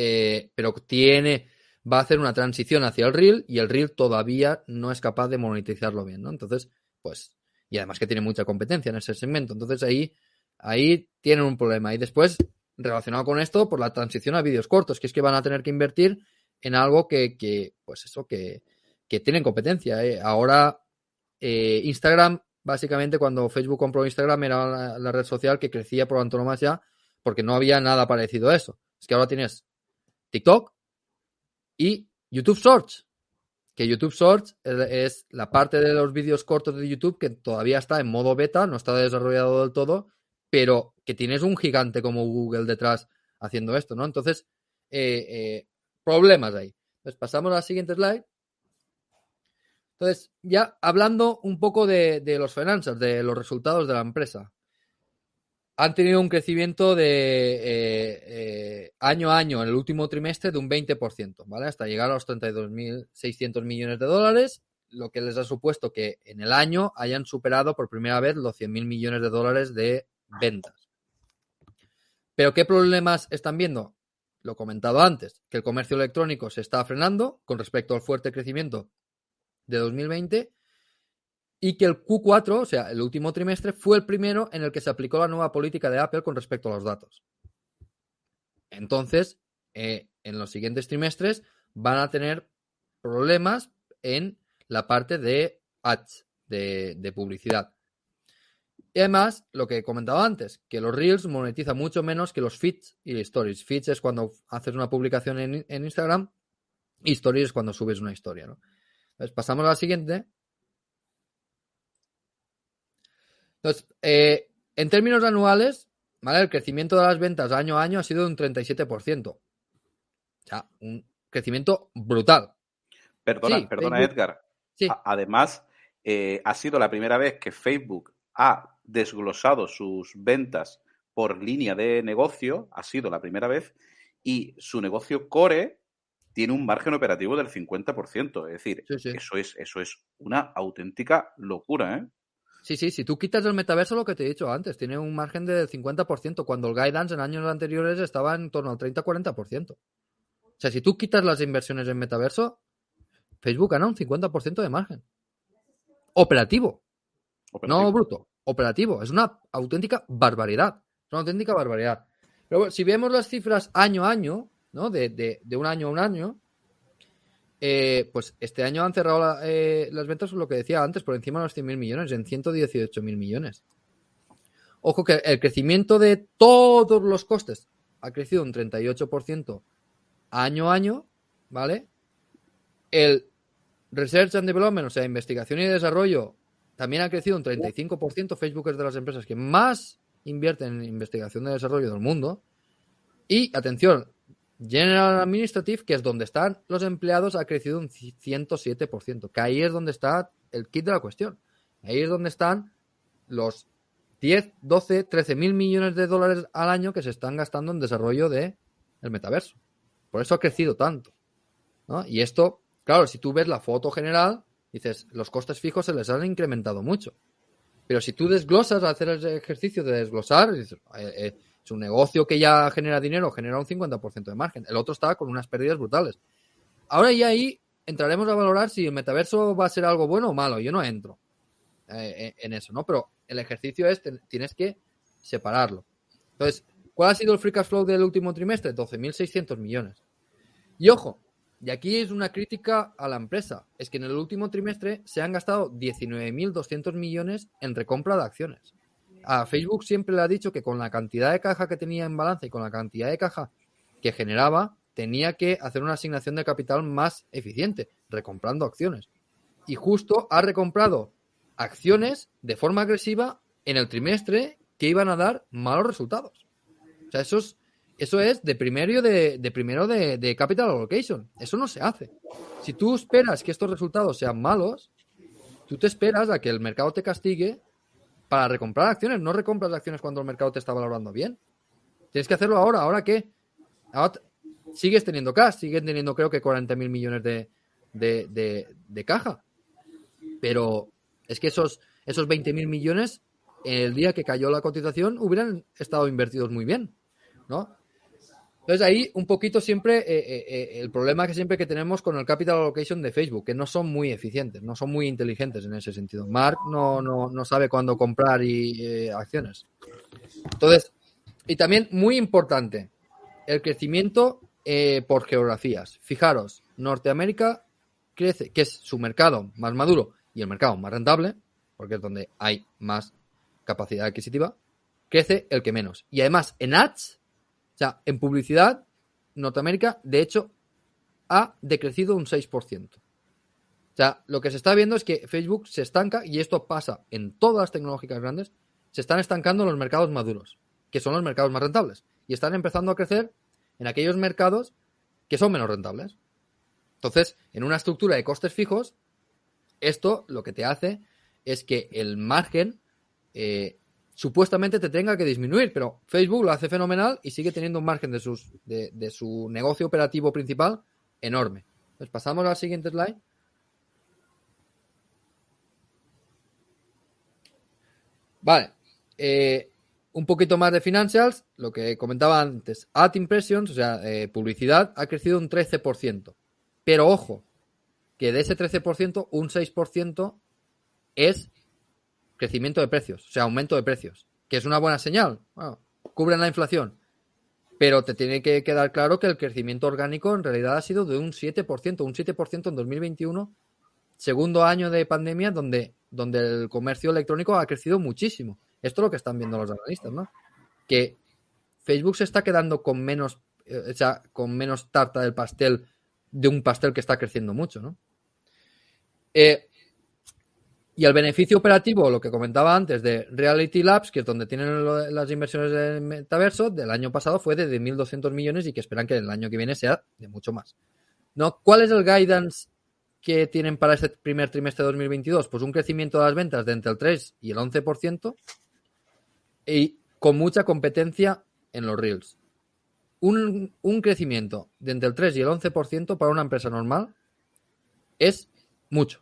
eh, pero tiene, va a hacer una transición hacia el reel y el reel todavía no es capaz de monetizarlo bien, ¿no? Entonces, pues, y además que tiene mucha competencia en ese segmento. Entonces ahí, ahí tienen un problema. Y después, relacionado con esto, por la transición a vídeos cortos, que es que van a tener que invertir en algo que, que pues eso, que, que tienen competencia. ¿eh? Ahora, Instagram, básicamente cuando Facebook compró Instagram era la, red social que crecía por antonomasia porque no había nada parecido a eso. Es que ahora tienes TikTok y YouTube Shorts. Que YouTube Shorts es la parte de los vídeos cortos de YouTube que todavía está en modo beta, no está desarrollado del todo, pero que tienes un gigante como Google detrás haciendo esto, ¿no? Entonces, eh, eh, problemas ahí. Entonces, pasamos a la siguiente slide. Entonces, ya hablando un poco de, los finanzas, de los resultados de la empresa, han tenido un crecimiento de eh, eh, año a año en el último trimestre de un 20%, ¿vale? Hasta llegar a los 32.600 millones de dólares, lo que les ha supuesto que en el año hayan superado por primera vez los 100.000 millones de dólares de ventas. Pero ¿qué problemas están viendo? Lo comentado antes, que el comercio electrónico se está frenando con respecto al fuerte crecimiento de 2020 y que el Q4, o sea, el último trimestre, fue el primero en el que se aplicó la nueva política de Apple con respecto a los datos. Entonces, eh, en los siguientes trimestres van a tener problemas en la parte de ads, de, publicidad. Y además, lo que he comentado antes, que los Reels monetizan mucho menos que los feeds y stories. Feeds es cuando haces una publicación en, en Instagram y stories es cuando subes una historia, ¿no? Pasamos a la siguiente. Entonces, eh, en términos anuales, ¿vale? El crecimiento de las ventas año a año ha sido de un 37%. O sea, un crecimiento brutal. Perdona, perdona, Edgar. Además, eh, ha sido la primera vez que Facebook ha desglosado sus ventas por línea de negocio, ha sido la primera vez, y su negocio core tiene un margen operativo del 50%. Es decir, Eso, es, eso es una auténtica locura, ¿eh? Sí, sí, si tú quitas el metaverso, lo que te he dicho antes, tiene un margen del 50%, cuando el guidance en años anteriores estaba en torno al 30-40%. O sea, si tú quitas las inversiones en metaverso, Facebook gana un 50% de margen. Operativo. No bruto, operativo. Es una auténtica barbaridad. Es una auténtica barbaridad. Pero si vemos las cifras año a año, ¿no? De, un año a un año, eh, pues este año han cerrado eh, las ventas, lo que decía antes, por encima de los 100.000 millones, en 118.000 millones. Ojo que el crecimiento de todos los costes ha crecido un 38% año a año, ¿vale? El Research and Development, o sea, investigación y desarrollo, también ha crecido un 35%. Facebook es de las empresas que más invierten en investigación y desarrollo del mundo. Y, atención, General Administrative, que es donde están los empleados, ha crecido un 107%, que ahí es donde está el kit de la cuestión. Ahí es donde están los 10, 12, 13 mil millones de dólares al año que se están gastando en desarrollo de el metaverso. Por eso ha crecido tanto. Y esto, claro, si tú ves la foto general, dices, los costes fijos se les han incrementado mucho. Pero si tú desglosas, hacer el ejercicio de desglosar, dices, eh, eh, su negocio que ya genera dinero genera un 50% de margen. El otro está con unas pérdidas brutales. Ahora y ahí entraremos a valorar si el metaverso va a ser algo bueno o malo. Yo no entro eh, eh, en eso, ¿no? Pero el ejercicio es, tienes que separarlo. Entonces, ¿cuál ha sido el free cash flow del último trimestre? 12.600 millones. Y ojo, y aquí es una crítica a la empresa, es que en el último trimestre se han gastado 19.200 millones en recompra de acciones a Facebook siempre le ha dicho que con la cantidad de caja que tenía en balance y con la cantidad de caja que generaba, tenía que hacer una asignación de capital más eficiente, recomprando acciones. Y justo ha recomprado acciones de forma agresiva en el trimestre que iban a dar malos resultados. O sea, eso es, eso es de primero de, de primero de, de capital allocation. Eso no se hace. Si tú esperas que estos resultados sean malos, tú te esperas a que el mercado te castigue para recomprar acciones. No recompras acciones cuando el mercado te está valorando bien. Tienes que hacerlo ahora. ¿Ahora qué? sigues teniendo cash, sigues teniendo creo que 40 mil millones de, de, caja. Pero es que esos, esos 20 mil millones, el día que cayó la cotización, hubieran estado invertidos muy bien. ¿no? Entonces ahí un poquito siempre eh, eh, eh, el problema que siempre que tenemos con el capital allocation de Facebook, que no son muy eficientes, no son muy inteligentes en ese sentido. Mark no, no, sabe cuándo comprar y, acciones. Entonces, y también muy importante, el crecimiento por geografías. Fijaros, Norteamérica crece, que es su mercado más maduro y el mercado más rentable, porque es donde hay más capacidad adquisitiva, crece el que menos. Y además, en ads o sea, en publicidad, Norteamérica, de hecho, ha decrecido un 6%. O sea, lo que se está viendo es que Facebook se estanca, y esto pasa en todas las tecnológicas grandes, se están estancando los mercados maduros, que son los mercados más rentables, y están empezando a crecer en aquellos mercados que son menos rentables. Entonces, en una estructura de costes fijos, esto lo que te hace es que el margen eh, supuestamente te tenga que disminuir, pero Facebook lo hace fenomenal y sigue teniendo un margen de, sus, de, su negocio operativo principal enorme. Pues pasamos a la siguiente slide. Vale. Eh, un poquito más de financials, lo que comentaba antes. Ad impressions, o sea, eh, publicidad, ha crecido un 13%. Pero ojo, que de ese 13%, un 6% es crecimiento de precios, o sea, aumento de precios, que es una buena señal. Cubren la inflación. Pero te tiene que quedar claro que el crecimiento orgánico en realidad ha sido de un 7%, un 7% en 2021, segundo año de pandemia, donde, donde el comercio electrónico ha crecido muchísimo. Esto es lo que están viendo los analistas, ¿no? Que Facebook se está quedando con menos, eh, o sea, con menos tarta del pastel de un pastel que está creciendo mucho, ¿no? Eh, y el beneficio operativo, lo que comentaba antes de Reality Labs, que es donde tienen las inversiones del metaverso, del año pasado fue de 1.200 millones y que esperan que el año que viene sea de mucho más. ¿No? ¿Cuál es el guidance que tienen para este primer trimestre de 2022? Pues un crecimiento de las ventas de entre el 3 y el 11% y con mucha competencia en los Reels. Un, un crecimiento de entre el 3 y el 11% para una empresa normal es mucho.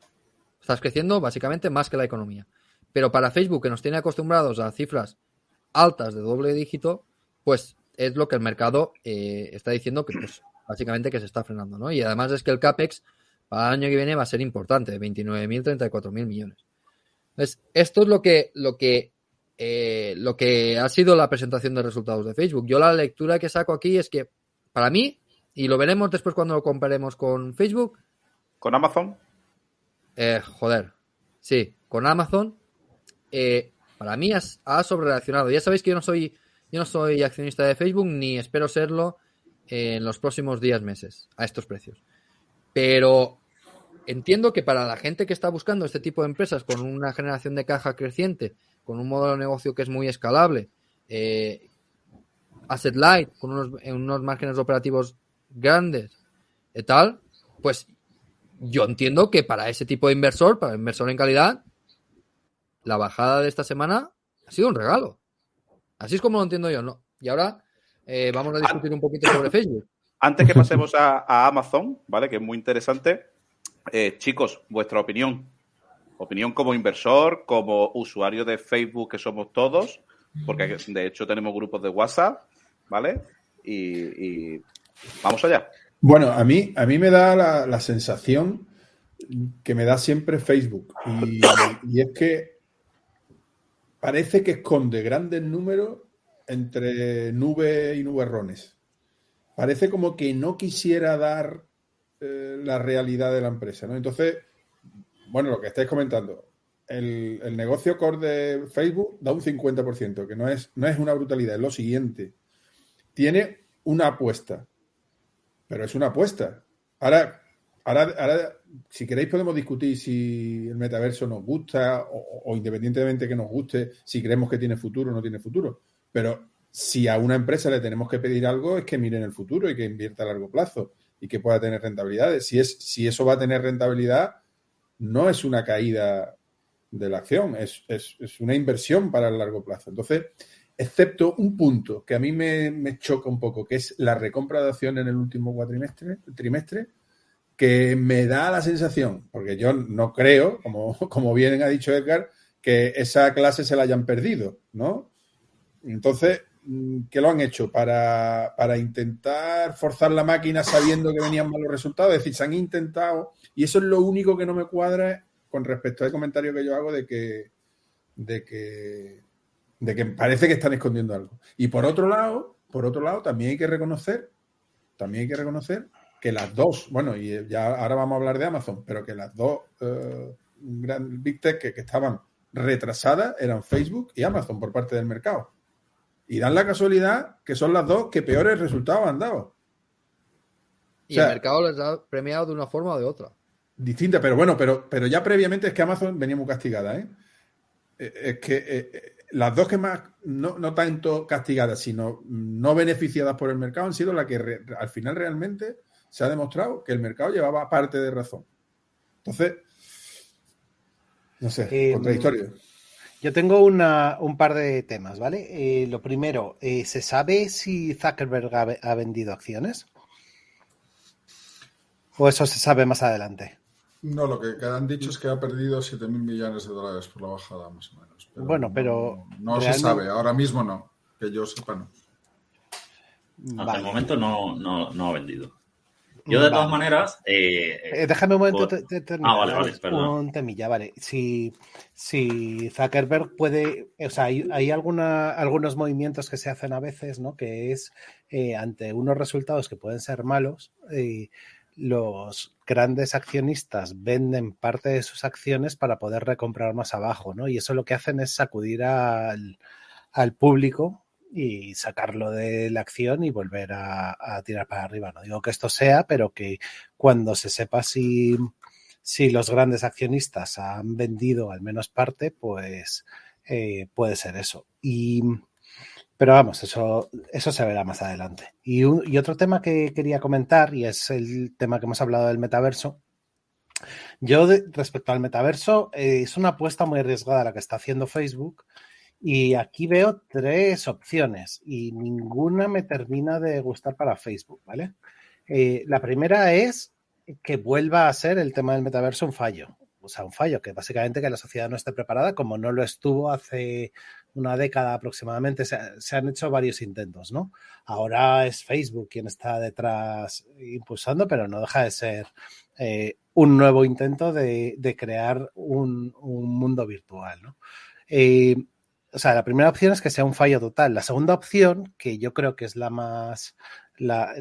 Estás creciendo básicamente más que la economía. Pero para Facebook, que nos tiene acostumbrados a cifras altas de doble dígito, pues es lo que el mercado eh, está diciendo que pues, básicamente que se está frenando, ¿no? Y además es que el CAPEX para el año que viene va a ser importante, 29.000, 34.000 millones. Entonces, esto es lo que, lo que eh, lo que ha sido la presentación de resultados de Facebook. Yo la lectura que saco aquí es que para mí, y lo veremos después cuando lo comparemos con Facebook. ¿Con Amazon? Eh, joder, sí, con Amazon, eh, para mí ha sobrereaccionado. Ya sabéis que yo no soy, yo no soy accionista de Facebook ni espero serlo en los próximos días, meses, a estos precios. Pero entiendo que para la gente que está buscando este tipo de empresas con una generación de caja creciente, con un modelo de negocio que es muy escalable, eh, asset light, con unos, unos márgenes operativos grandes y tal, pues yo entiendo que para ese tipo de inversor, para inversor en calidad, la bajada de esta semana ha sido un regalo. Así es como lo entiendo yo, ¿no? Y ahora eh, vamos a discutir un poquito sobre Facebook. Antes que pasemos a, Amazon, ¿vale? Que es muy interesante. Eh, chicos, vuestra opinión. Opinión como inversor, como usuario de Facebook que somos todos, porque de hecho tenemos grupos de WhatsApp, ¿vale? Y vamos allá. Bueno, a mí, a mí me da la, la sensación que me da siempre Facebook. Y, es que parece que esconde grandes números entre nubes y nuberrones. Parece como que no quisiera dar eh, la realidad de la empresa. ¿no? Entonces, bueno, lo que estáis comentando, el, el, negocio core de Facebook da un 50%, que no es, no es una brutalidad, es lo siguiente. Tiene una apuesta pero es una apuesta. Ahora, ahora, ahora, si queréis podemos discutir si el metaverso nos gusta o, o independientemente que nos guste, si creemos que tiene futuro o no tiene futuro. Pero si a una empresa le tenemos que pedir algo es que mire en el futuro y que invierta a largo plazo y que pueda tener rentabilidades. Si, es, si eso va a tener rentabilidad, no es una caída de la acción, es, es, es una inversión para el largo plazo. Entonces, excepto un punto que a mí me, me, choca un poco, que es la recompra de acciones en el último cuatrimestre, trimestre, que me da la sensación, porque yo no creo, como, como bien ha dicho Edgar, que esa clase se la hayan perdido, ¿no? Entonces, ¿qué lo han hecho? Para, para intentar forzar la máquina sabiendo que venían malos resultados, es decir, se han intentado, y eso es lo único que no me cuadra con respecto al comentario que yo hago de que, de que de que parece que están escondiendo algo. Y por otro lado, por otro lado, también hay que reconocer, también hay que reconocer que las dos, bueno, y ya ahora vamos a hablar de Amazon, pero que las dos uh, gran Big Tech que, que, estaban retrasadas eran Facebook y Amazon por parte del mercado. Y dan la casualidad que son las dos que peores resultados han dado. Y o sea, el mercado les ha premiado de una forma o de otra. Distinta, pero bueno, pero, pero ya previamente es que Amazon venía muy castigada, ¿eh? Es que eh, las dos que más, no, no, tanto castigadas, sino no beneficiadas por el mercado, han sido las que re, al final realmente se ha demostrado que el mercado llevaba parte de razón. Entonces, No sé, eh, contradictorio. Yo tengo una, un par de temas, ¿vale? Eh, lo primero, eh, ¿se sabe si Zuckerberg ha, vendido acciones? ¿O eso se sabe más adelante? No, lo que han dicho es que ha perdido 7 mil millones de dólares por la bajada, más o menos. bueno, pero. No, se sabe, ahora mismo no. Que yo sepa, no. Hasta el momento no, no ha vendido. Yo, de todas maneras. Eh, eh, déjame un momento terminar. Ah, vale, vale, perdón. Un temilla, vale. Si, si Zuckerberg puede. O sea, hay, hay alguna, algunos movimientos que se hacen a veces, ¿no? Que es eh, ante unos resultados que pueden ser malos. los grandes accionistas venden parte de sus acciones para poder recomprar más abajo, ¿no? Y eso lo que hacen es sacudir al, al público y sacarlo de la acción y volver a, tirar para arriba. No digo que esto sea, pero que cuando se sepa si, si los grandes accionistas han vendido al menos parte, pues eh, puede ser eso. Y, pero vamos, eso, eso se verá más adelante. Y, otro tema que quería comentar, y es el tema que hemos hablado del metaverso, yo respecto al metaverso, eh, es una apuesta muy arriesgada la que está haciendo Facebook y aquí veo tres opciones y ninguna me termina de gustar para Facebook, ¿vale? Eh, la primera es que vuelva a ser el tema del metaverso un fallo. O sea, un fallo, que básicamente que la sociedad no esté preparada, como no lo estuvo hace una década aproximadamente. Se, han hecho varios intentos, ¿no? Ahora es Facebook quien está detrás impulsando, pero no deja de ser eh, un nuevo intento de, crear un, mundo virtual, ¿no? Eh, o sea, la primera opción es que sea un fallo total. La segunda opción, que yo creo que es la más, la,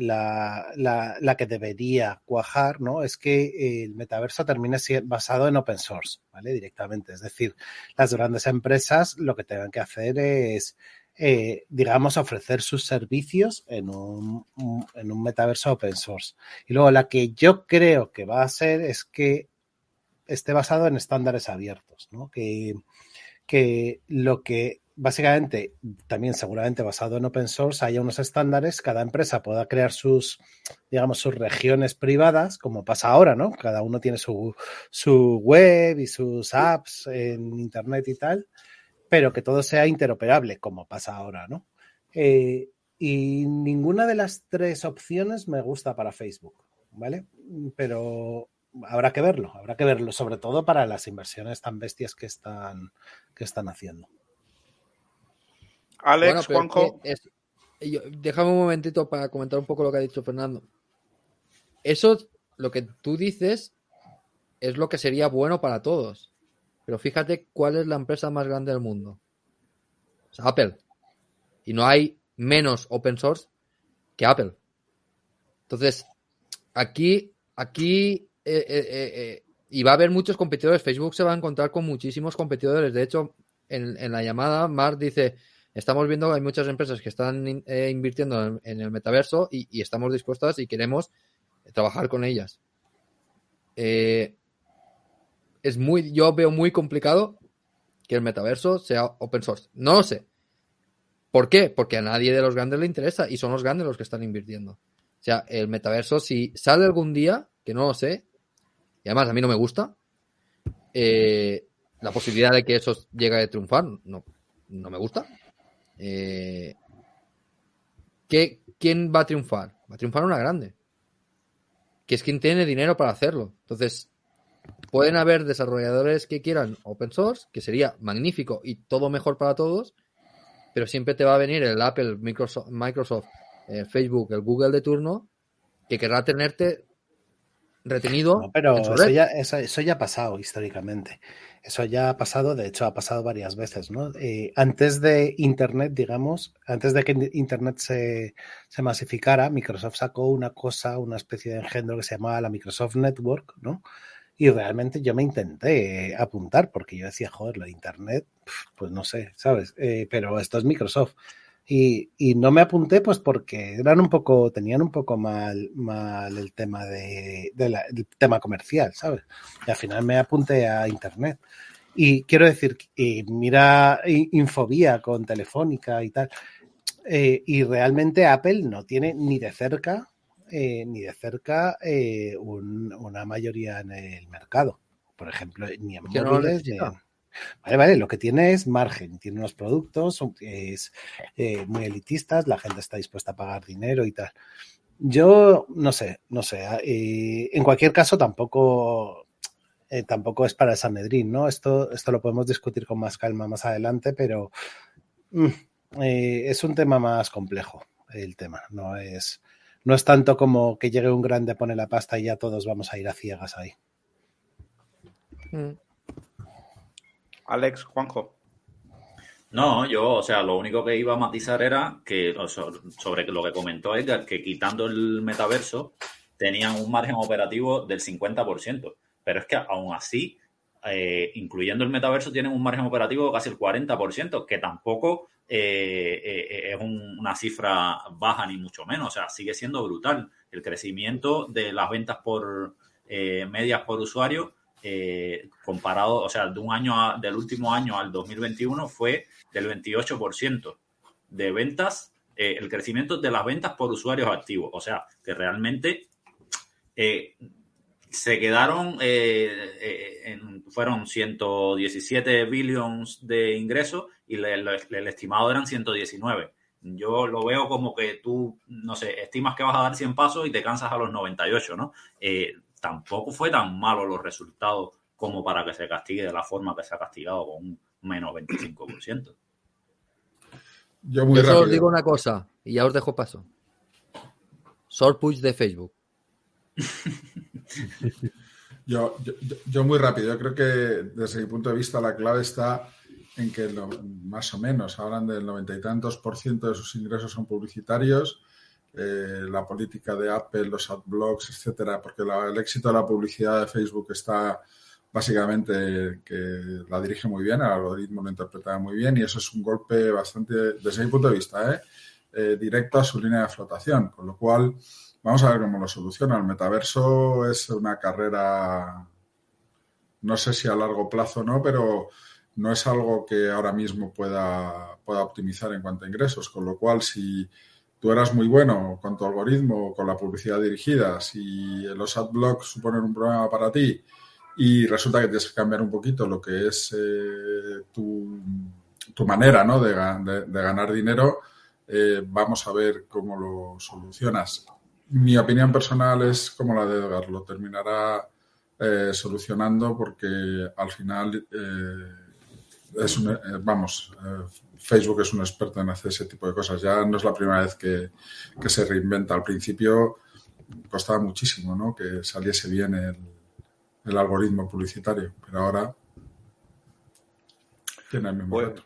la, que debería cuajar, ¿no? Es que el metaverso termine basado en open source, ¿vale? Directamente. Es decir, las grandes empresas lo que tengan que hacer es, eh, digamos, ofrecer sus servicios en un, en un metaverso open source. Y luego la que yo creo que va a ser es que esté basado en estándares abiertos, ¿no? Que, que lo que básicamente, también seguramente basado en open source, haya unos estándares, cada empresa pueda crear sus, digamos, sus regiones privadas, como pasa ahora, ¿no? Cada uno tiene su, su web y sus apps en Internet y tal, pero que todo sea interoperable, como pasa ahora, ¿no? Eh, y ninguna de las tres opciones me gusta para Facebook, ¿vale? Pero habrá que verlo, habrá que verlo, sobre todo para las inversiones tan bestias que están, que están haciendo. Alex, Juanjo. déjame un momentito para comentar un poco lo que ha dicho Fernando. Eso, lo que tú dices, es lo que sería bueno para todos. Pero fíjate cuál es la empresa más grande del mundo. Apple. Y no hay menos open source que Apple. Entonces, aquí, aquí eh, eh, eh, y va a haber muchos competidores. Facebook se va a encontrar con muchísimos competidores. De hecho, en, la llamada, Mark dice, estamos viendo que hay muchas empresas que están invirtiendo en, el metaverso y, estamos dispuestas y queremos trabajar con ellas. es muy, yo veo muy complicado que el metaverso sea open source. No lo sé. ¿Por qué? Porque a nadie de los grandes le interesa y son los grandes los que están invirtiendo. O sea, el metaverso, si sale algún día, que no lo sé, y además a mí no me gusta, eh, la posibilidad de que eso llegue a triunfar no, no me gusta. Eh, ¿Quién va a triunfar? Va a triunfar una grande, que es quien tiene dinero para hacerlo. Entonces, pueden haber desarrolladores que quieran open source, que sería magnífico y todo mejor para todos, pero siempre te va a venir el Apple, Microsoft, Microsoft eh, Facebook, el Google de turno, que querrá tenerte retenido. pero eso ya, eso, ya, ha pasado históricamente. Eso ya ha pasado, de hecho ha pasado varias veces, ¿no? Eh, antes de Internet, digamos, antes de que Internet se, se, masificara, Microsoft sacó una cosa, una especie de engendro que se llamaba la Microsoft Network, ¿no? Y realmente yo me intenté apuntar porque yo decía, joder, lo de Internet, pues no sé, ¿sabes? Eh, pero esto es Microsoft. Y, y, no me apunté pues porque eran un poco, tenían un poco mal, mal el tema de, del tema comercial, ¿sabes? Y al final me apunté a internet. Y quiero decir, y mira Infobía con Telefónica y tal. Eh, y realmente Apple no tiene ni de cerca, eh, ni de cerca eh, una mayoría en el mercado. por ejemplo, ni en móviles, Vale, vale, lo que tiene es margen, tiene unos productos, es eh, muy elitistas, la gente está dispuesta a pagar dinero y tal. Yo no sé, no sé. Eh, en cualquier caso, tampoco, eh, tampoco es para esa Medrín, ¿no? Esto, esto lo podemos discutir con más calma más adelante, pero mm, es un tema más complejo el tema. No es, no es tanto como que llegue un grande, pone la pasta y ya todos vamos a ir a ciegas ahí. Mm. Alex, Juanjo. No, yo, o sea, lo único que iba a matizar era que sobre lo que comentó Edgar, que quitando el metaverso tenían un margen operativo del 50%, pero es que aún así, eh, incluyendo el metaverso, tienen un margen operativo de casi el 40%, que tampoco eh, eh, es una cifra baja ni mucho menos, o sea, sigue siendo brutal. El crecimiento de las ventas por medias por usuario eh, comparado, o sea, de un año del último año al 2021 fue del 28% de ventas, eh, el crecimiento de las ventas por usuarios activos. O sea, que realmente eh, se quedaron, fueron 117 billions de ingresos y el estimado eran 119. Yo lo veo como que tú, no sé, estimas que vas a dar 100 pasos y te cansas a los 98, ¿no? Tampoco fue tan malo los resultados como para que se castigue de la forma que se ha castigado con un menos 25%. Yo, muy os digo una cosa y ya os dejo paso. Short push de Facebook. yo, yo, muy rápido. Yo creo que desde mi punto de vista la clave está en que más o menos hablan del noventa y tantos por ciento de sus ingresos son publicitarios eh, la política de Apple, los adblocks, etcétera, porque el éxito de la publicidad de Facebook está básicamente que la dirige muy bien, el algoritmo lo interpreta muy bien y eso es un golpe bastante, desde mi punto de vista, ¿eh? Eh, directo a su línea de flotación, con lo cual vamos a ver cómo lo soluciona. El metaverso es una carrera, no sé si a largo plazo o no, pero no es algo que ahora mismo pueda, pueda optimizar en cuanto a ingresos, con lo cual si tú eras muy bueno con tu algoritmo, con la publicidad dirigida, si los adblocks suponen un problema para ti y resulta que tienes que cambiar un poquito lo que es eh, tu, manera ¿no? de, ganar dinero, eh, vamos a ver cómo lo solucionas. Mi opinión personal es como la de Edgar, lo terminará eh, solucionando porque al final es vamos, Facebook es un experto en hacer ese tipo de cosas. Ya no es la primera vez que, se reinventa. Al principio costaba muchísimo ¿no? que saliese bien el, algoritmo publicitario, pero ahora tiene el mismo reto.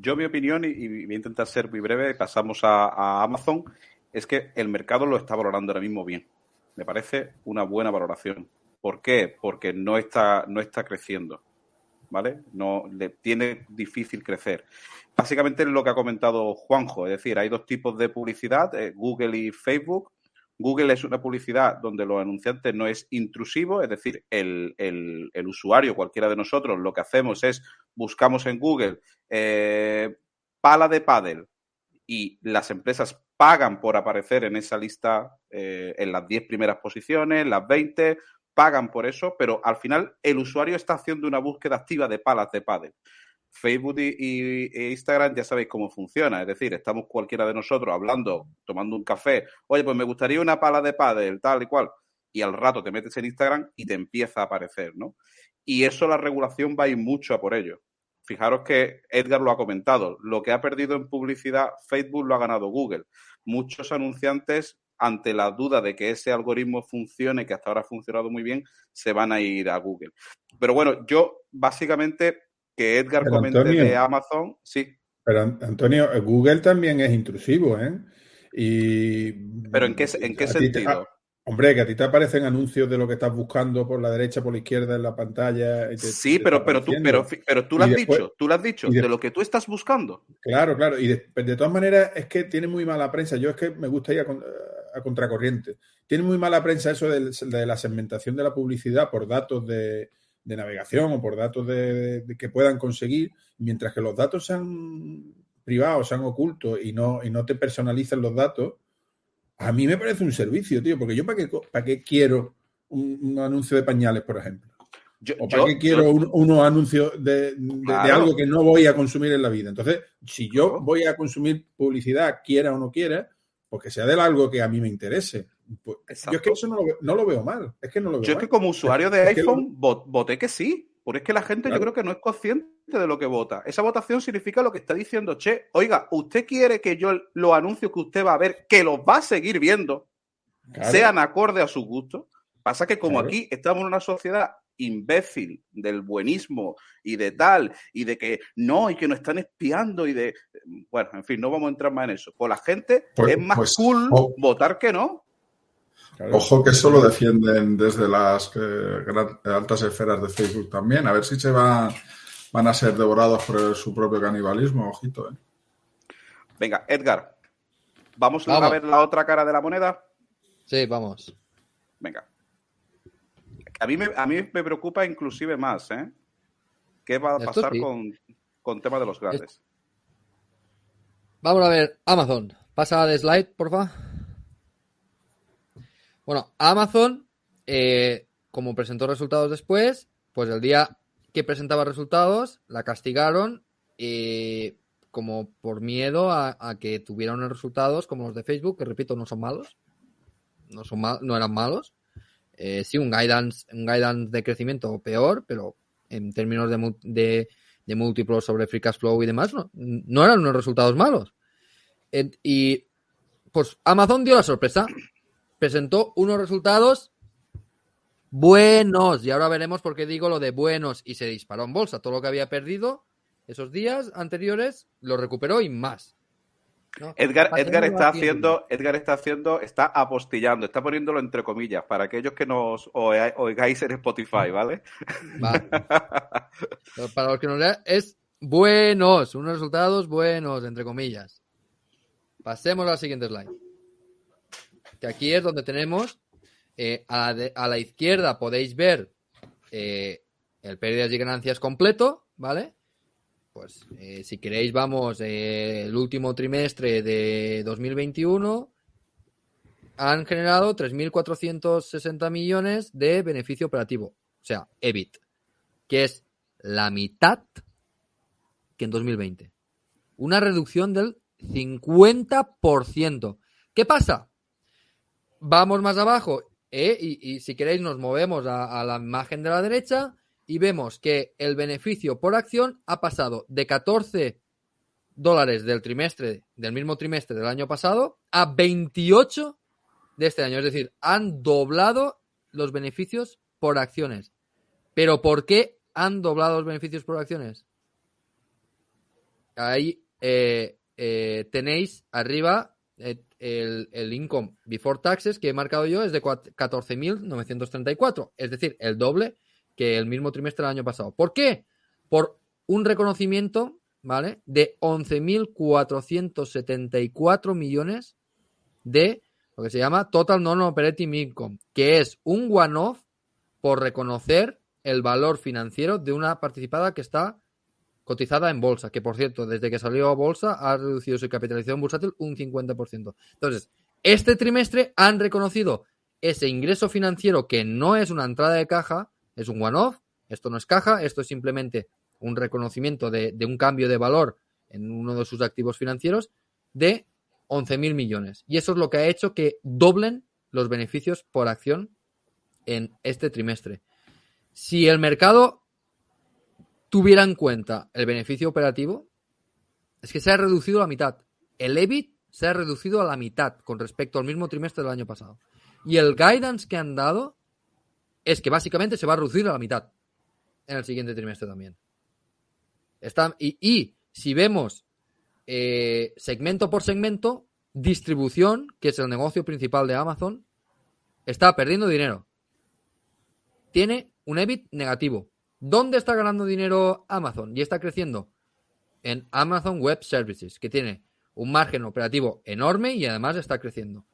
Yo mi opinión, y, voy a intentar ser muy breve, pasamos a, Amazon, es que el mercado lo está valorando ahora mismo bien. Me parece una buena valoración. ¿Por qué? Porque no está, no está creciendo. ¿Vale? No le tiene difícil crecer. Básicamente es lo que ha comentado Juanjo, es decir, hay dos tipos de publicidad, eh, Google y Facebook. Google es una publicidad donde los anunciantes no es intrusivo, es decir, el, usuario, cualquiera de nosotros, lo que hacemos es buscamos en Google eh, pala de pádel y las empresas pagan por aparecer en esa lista eh, en las 10 primeras posiciones, las 20, pagan por eso, pero al final el usuario está haciendo una búsqueda activa de palas de pádel. Facebook y, e Instagram ya sabéis cómo funciona. Es decir, estamos cualquiera de nosotros hablando, tomando un café. Oye, pues me gustaría una pala de pádel, tal y cual. Y al rato te metes en Instagram y te empieza a aparecer, ¿no? Y eso la regulación va a ir mucho a por ello. Fijaros que Edgar lo ha comentado. Lo que ha perdido en publicidad Facebook lo ha ganado Google. Muchos anunciantes, ante la duda de que ese algoritmo funcione, que hasta ahora ha funcionado muy bien, se van a ir a Google. Pero bueno, yo básicamente que Edgar comente de Amazon, sí. Pero Antonio, Google también es intrusivo, ¿eh? Y, ¿Pero en qué, en qué sentido? Hombre, que a ti te aparecen anuncios de lo que estás buscando por la derecha, por la izquierda en la pantalla. sí, pero, pero, tú, pero, pero tú lo has dicho, tú lo has dicho, de, lo que tú estás buscando. Claro, claro. Y de, todas maneras es que tiene muy mala prensa. Yo es que me gusta ir a, contracorriente. Tiene muy mala prensa eso de la segmentación de la publicidad por datos de, de navegación o por datos de, que puedan conseguir, mientras que los datos sean privados, sean ocultos y no, y no te personalicen los datos, a mí me parece un servicio, tío, porque yo para qué, para qué quiero un, anuncio de pañales, por ejemplo. ¿O para qué quiero unos anuncios de, algo que no voy a consumir en la vida? Entonces, si yo voy a consumir publicidad, quiera o no quiera, pues que sea de algo que a mí me interese. Pues, yo es que eso no lo, veo mal. Es que no lo veo yo es que como usuario de iPhone voté que sí. Porque es que la gente yo creo que no es consciente de lo que vota. Esa votación significa lo que está diciendo Che. Oiga, ¿usted quiere que yo los anuncios que usted va a ver, que los va a seguir viendo, sean acorde a su gusto? Pasa que como aquí estamos en una sociedad imbécil del buenismo y de tal, y de que no, y que nos están espiando, y de. Bueno, en fin, no vamos a entrar más en eso. Por la gente pues, es más pues, cool votar que no. Ojo que eso lo defienden desde las eh, altas esferas de Facebook también. A ver si se va, van a ser devorados por su propio canibalismo. Ojito, ¿eh? Venga, Edgar, ¿vamos, a ver la otra cara de la moneda? Sí, vamos. Venga. A mí me, a mí me preocupa inclusive más, ¿eh? ¿Qué va a pasar con, con tema de los grandes? Vamos a ver, Amazon. Pasa de slide, por favor. Bueno, Amazon, eh, como presentó resultados después, pues el día que presentaba resultados, la castigaron eh, como por miedo a, que tuviera unos resultados como los de Facebook, que repito, no son malos, no, son no eran malos. Eh, sí, un guidance, un guidance de crecimiento peor, pero en términos de, de, múltiplos sobre free cash flow y demás, no, no eran unos resultados malos. y pues Amazon dio la sorpresa presentó unos resultados buenos. Y ahora veremos por qué digo lo de buenos. Y se disparó en bolsa. Todo lo que había perdido esos días anteriores lo recuperó y más. Edgar, Edgar está haciendo, Edgar está haciendo, está apostillando, está poniéndolo entre comillas para aquellos que nos oigáis en Spotify, ¿vale? para los que nos vean, es buenos, unos resultados buenos, entre comillas. Pasemos a la siguiente slide aquí es donde tenemos eh, a, la izquierda podéis ver eh, el pérdidas y ganancias completo, ¿vale? Pues eh, si queréis vamos el último trimestre de 2021 han generado 3.460 millones de beneficio operativo, o sea, EBIT, que es la mitad que en 2020. Una reducción del 50%. ¿Qué pasa? Vamos más abajo ¿eh? y, si queréis nos movemos a, la imagen de la derecha y vemos que el beneficio por acción ha pasado de 14 dólares del trimestre, del mismo trimestre del año pasado, a 28 de este año. Es decir, han doblado los beneficios por acciones. ¿Pero por qué han doblado los beneficios por acciones? Ahí eh, eh, tenéis arriba el, el, income before taxes que he marcado yo es de 14.934, es decir, el doble que el mismo trimestre del año pasado. ¿Por qué? Por un reconocimiento, ¿vale? De 11.474 millones de lo que se llama Total Non-Operating Income, que es un one-off por reconocer el valor financiero de una participada que está cotizada en bolsa, que por cierto, desde que salió a bolsa ha reducido su capitalización bursátil un 50%. Entonces, este trimestre han reconocido ese ingreso financiero que no es una entrada de caja, es un one-off, esto no es caja, esto es simplemente un reconocimiento de, un cambio de valor en uno de sus activos financieros de 11.000 millones. Y eso es lo que ha hecho que doblen los beneficios por acción en este trimestre. Si el mercado tuviera en cuenta el beneficio operativo, es que se ha reducido a la mitad. El EBIT se ha reducido a la mitad con respecto al mismo trimestre del año pasado. Y el guidance que han dado es que básicamente se va a reducir a la mitad en el siguiente trimestre también. Está, y, si vemos eh, segmento por segmento, distribución, que es el negocio principal de Amazon, está perdiendo dinero. Tiene un EBIT negativo. ¿Dónde está ganando dinero Amazon? Y está creciendo en Amazon Web Services, que tiene un margen operativo enorme y además está creciendo.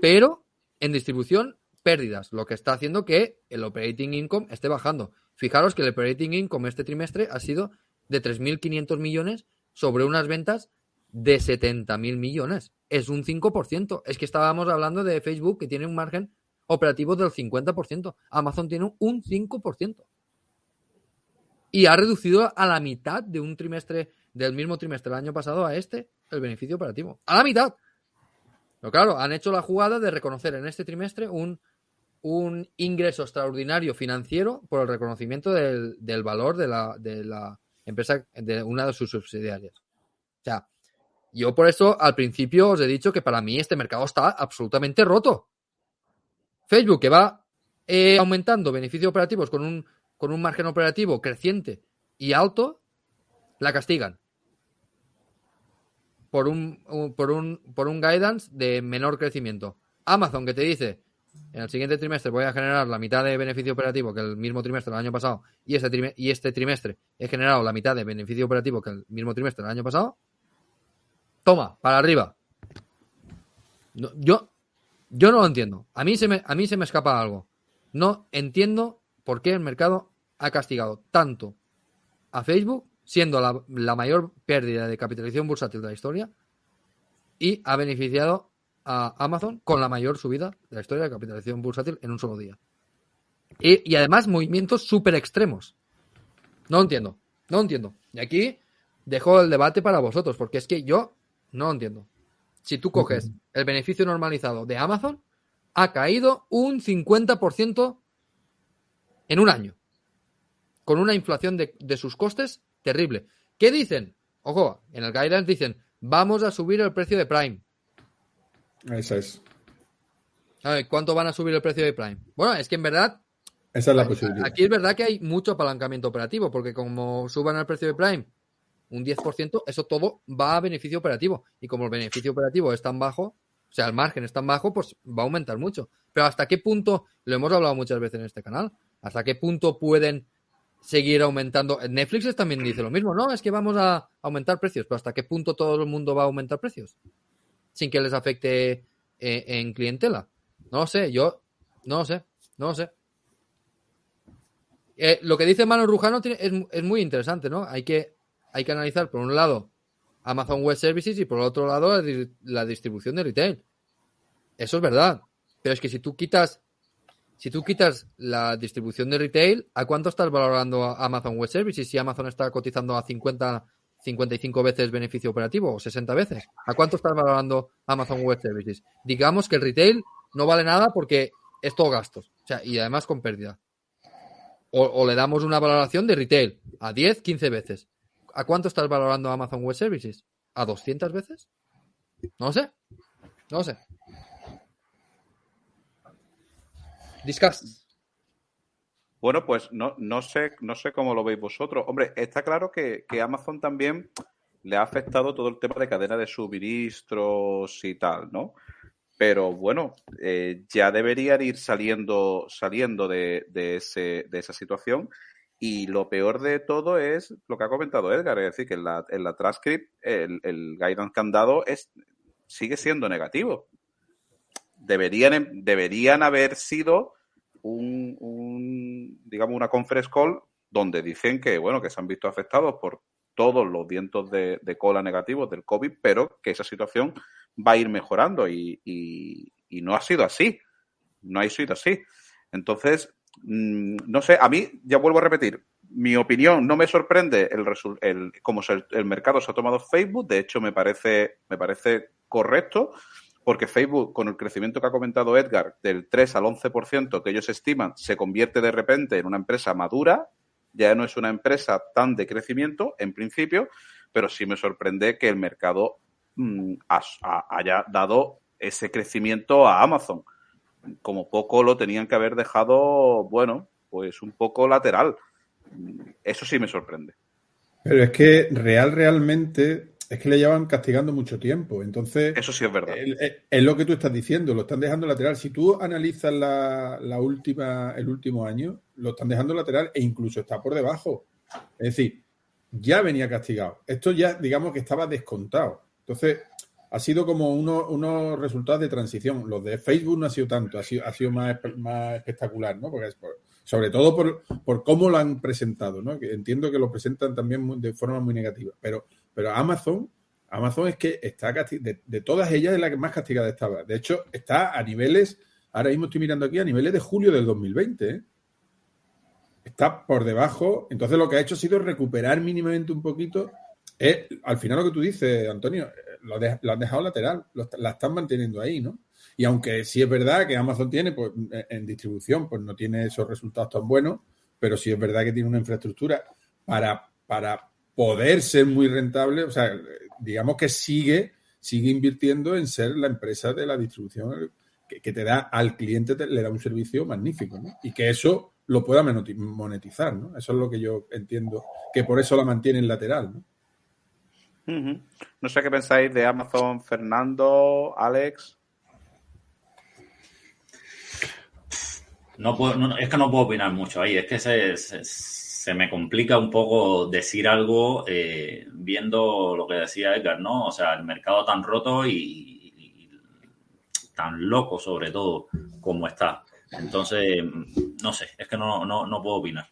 Pero en distribución, pérdidas, lo que está haciendo que el operating income esté bajando. Fijaros que el operating income este trimestre ha sido de 3.500 millones sobre unas ventas de 70.000 millones. Es un 5%. Es que estábamos hablando de Facebook que tiene un margen operativo del 50%. Amazon tiene un 5%. Y ha reducido a la mitad de un trimestre, del mismo trimestre del año pasado a este, el beneficio operativo. A la mitad. Pero claro, han hecho la jugada de reconocer en este trimestre un, un ingreso extraordinario financiero por el reconocimiento del, del valor de la, de la empresa, de una de sus subsidiarias. O sea, yo por eso al principio os he dicho que para mí este mercado está absolutamente roto. Facebook que va eh, aumentando beneficios operativos con un, con un margen operativo creciente y alto, la castigan. Por un, por un, por un guidance de menor crecimiento. Amazon que te dice, en el siguiente trimestre voy a generar la mitad de beneficio operativo que el mismo trimestre del año pasado y este, trimestre, y este trimestre he generado la mitad de beneficio operativo que el mismo trimestre del año pasado. Toma, para arriba. yo, yo no lo entiendo. A mí, se me, a mí se me escapa algo. No entiendo por qué el mercado ha castigado tanto a Facebook, siendo la, la mayor pérdida de capitalización bursátil de la historia, y ha beneficiado a Amazon con la mayor subida de la historia de capitalización bursátil en un solo día. Y, además movimientos súper extremos. No entiendo, no entiendo. Y aquí dejo el debate para vosotros, porque es que yo no entiendo. Si tú coges el beneficio normalizado de Amazon, ha caído un 50% en un año, con una inflación de, de sus costes terrible. ¿Qué dicen? Ojo, en el guidance dicen, vamos a subir el precio de Prime. Esa es. A ver, ¿cuánto van a subir el precio de Prime? Bueno, es que en verdad. Esa es la posibilidad. Aquí es verdad que hay mucho apalancamiento operativo, porque como suban el precio de Prime un 10%, eso todo va a beneficio operativo. Y como el beneficio operativo es tan bajo, o sea, el margen es tan bajo, pues va a aumentar mucho. Pero ¿hasta qué punto, lo hemos hablado muchas veces en este canal, hasta qué punto pueden seguir aumentando? Netflix también dice lo mismo, no, es que vamos a aumentar precios, pero ¿hasta qué punto todo el mundo va a aumentar precios? Sin que les afecte eh, en clientela. No sé, yo no sé, no sé. Eh, lo que dice Mano Rujano es, muy interesante, ¿no? Hay que, hay que analizar, por un lado, Amazon Web Services y por otro lado, la, distribución de retail. Eso es verdad. Pero es que si tú quitas, si tú quitas la distribución de retail, ¿a cuánto estás valorando Amazon Web Services? Si Amazon está cotizando a 50 55 veces beneficio operativo o 60 veces. ¿A cuánto estás valorando Amazon Web Services? Digamos que el retail no vale nada porque es todo gastos. O sea, y además con pérdida. O, le damos una valoración de retail a 10, 15 veces. ¿A cuánto estás valorando Amazon Web Services? ¿A 200 veces? No sé. No sé. Discuss. Bueno, pues no, no, sé, no sé cómo lo veis vosotros. Hombre, está claro que, Amazon también le ha afectado todo el tema de cadena de suministros y tal, ¿no? Pero bueno, eh, ya deberían ir saliendo, saliendo de, de, ese, de esa situación. Y lo peor de todo es lo que ha comentado Edgar, es decir, que en la, en la transcript el, el guidance que han dado es, sigue siendo negativo. Deberían, deberían haber sido un, digamos, una conference call donde dicen que, bueno, que se han visto afectados por todos los vientos de, cola negativos del COVID, pero que esa situación va a ir mejorando y, y, no ha sido así. No ha sido así. Entonces, mm, no sé, a mí, ya vuelvo a repetir, mi opinión no me sorprende el, el cómo el mercado se ha tomado Facebook, de hecho me parece, me parece correcto porque Facebook, con el crecimiento que ha comentado Edgar, del 3 al 11% que ellos estiman, se convierte de repente en una empresa madura, ya no es una empresa tan de crecimiento en principio, pero sí me sorprende que el mercado mm, haya dado ese crecimiento a Amazon. Como poco lo tenían que haber dejado, bueno, pues un poco lateral. Eso sí me sorprende. Pero es que real, realmente es que le llevan castigando mucho tiempo. Entonces. Eso sí es verdad. Es, lo que tú estás diciendo, lo están dejando lateral. Si tú analizas la, última, el último año, lo están dejando lateral e incluso está por debajo. Es decir, ya venía castigado. Esto ya, digamos que estaba descontado. Entonces, ha sido como unos resultados de transición. Los de Facebook no ha sido tanto, ha sido, ha sido más, más espectacular, ¿no? Porque es sobre todo por, por, cómo lo han presentado, ¿no? Que entiendo que lo presentan también de forma muy negativa. Pero pero Amazon, Amazon es que está de, de, todas ellas es la que más castigada estaba. De hecho, está a niveles ahora mismo estoy mirando aquí a niveles de julio del 2020. ¿eh? Está por debajo. Entonces lo que ha hecho ha sido recuperar mínimamente un poquito. al final lo que tú dices, Antonio, lo, lo han dejado lateral, la están manteniendo ahí, ¿no? Y aunque sí es verdad que Amazon tiene, pues en distribución, pues no tiene esos resultados tan buenos, pero sí es verdad que tiene una infraestructura para, para poder ser muy rentable. O sea, digamos que sigue, sigue invirtiendo en ser la empresa de la distribución que, te da al cliente, le da un servicio magnífico, ¿no? Y que eso lo pueda monetizar, ¿no? Eso es lo que yo entiendo, que por eso la mantiene en lateral, ¿no? No sé qué pensáis de Amazon, Fernando, Alex. No puedo, es que no puedo opinar mucho ahí, es que se, se, me complica un poco decir algo eh, viendo lo que decía Edgar, ¿no? O sea, el mercado tan roto y, tan loco sobre todo como está. Entonces, no sé, es que no, no, puedo opinar.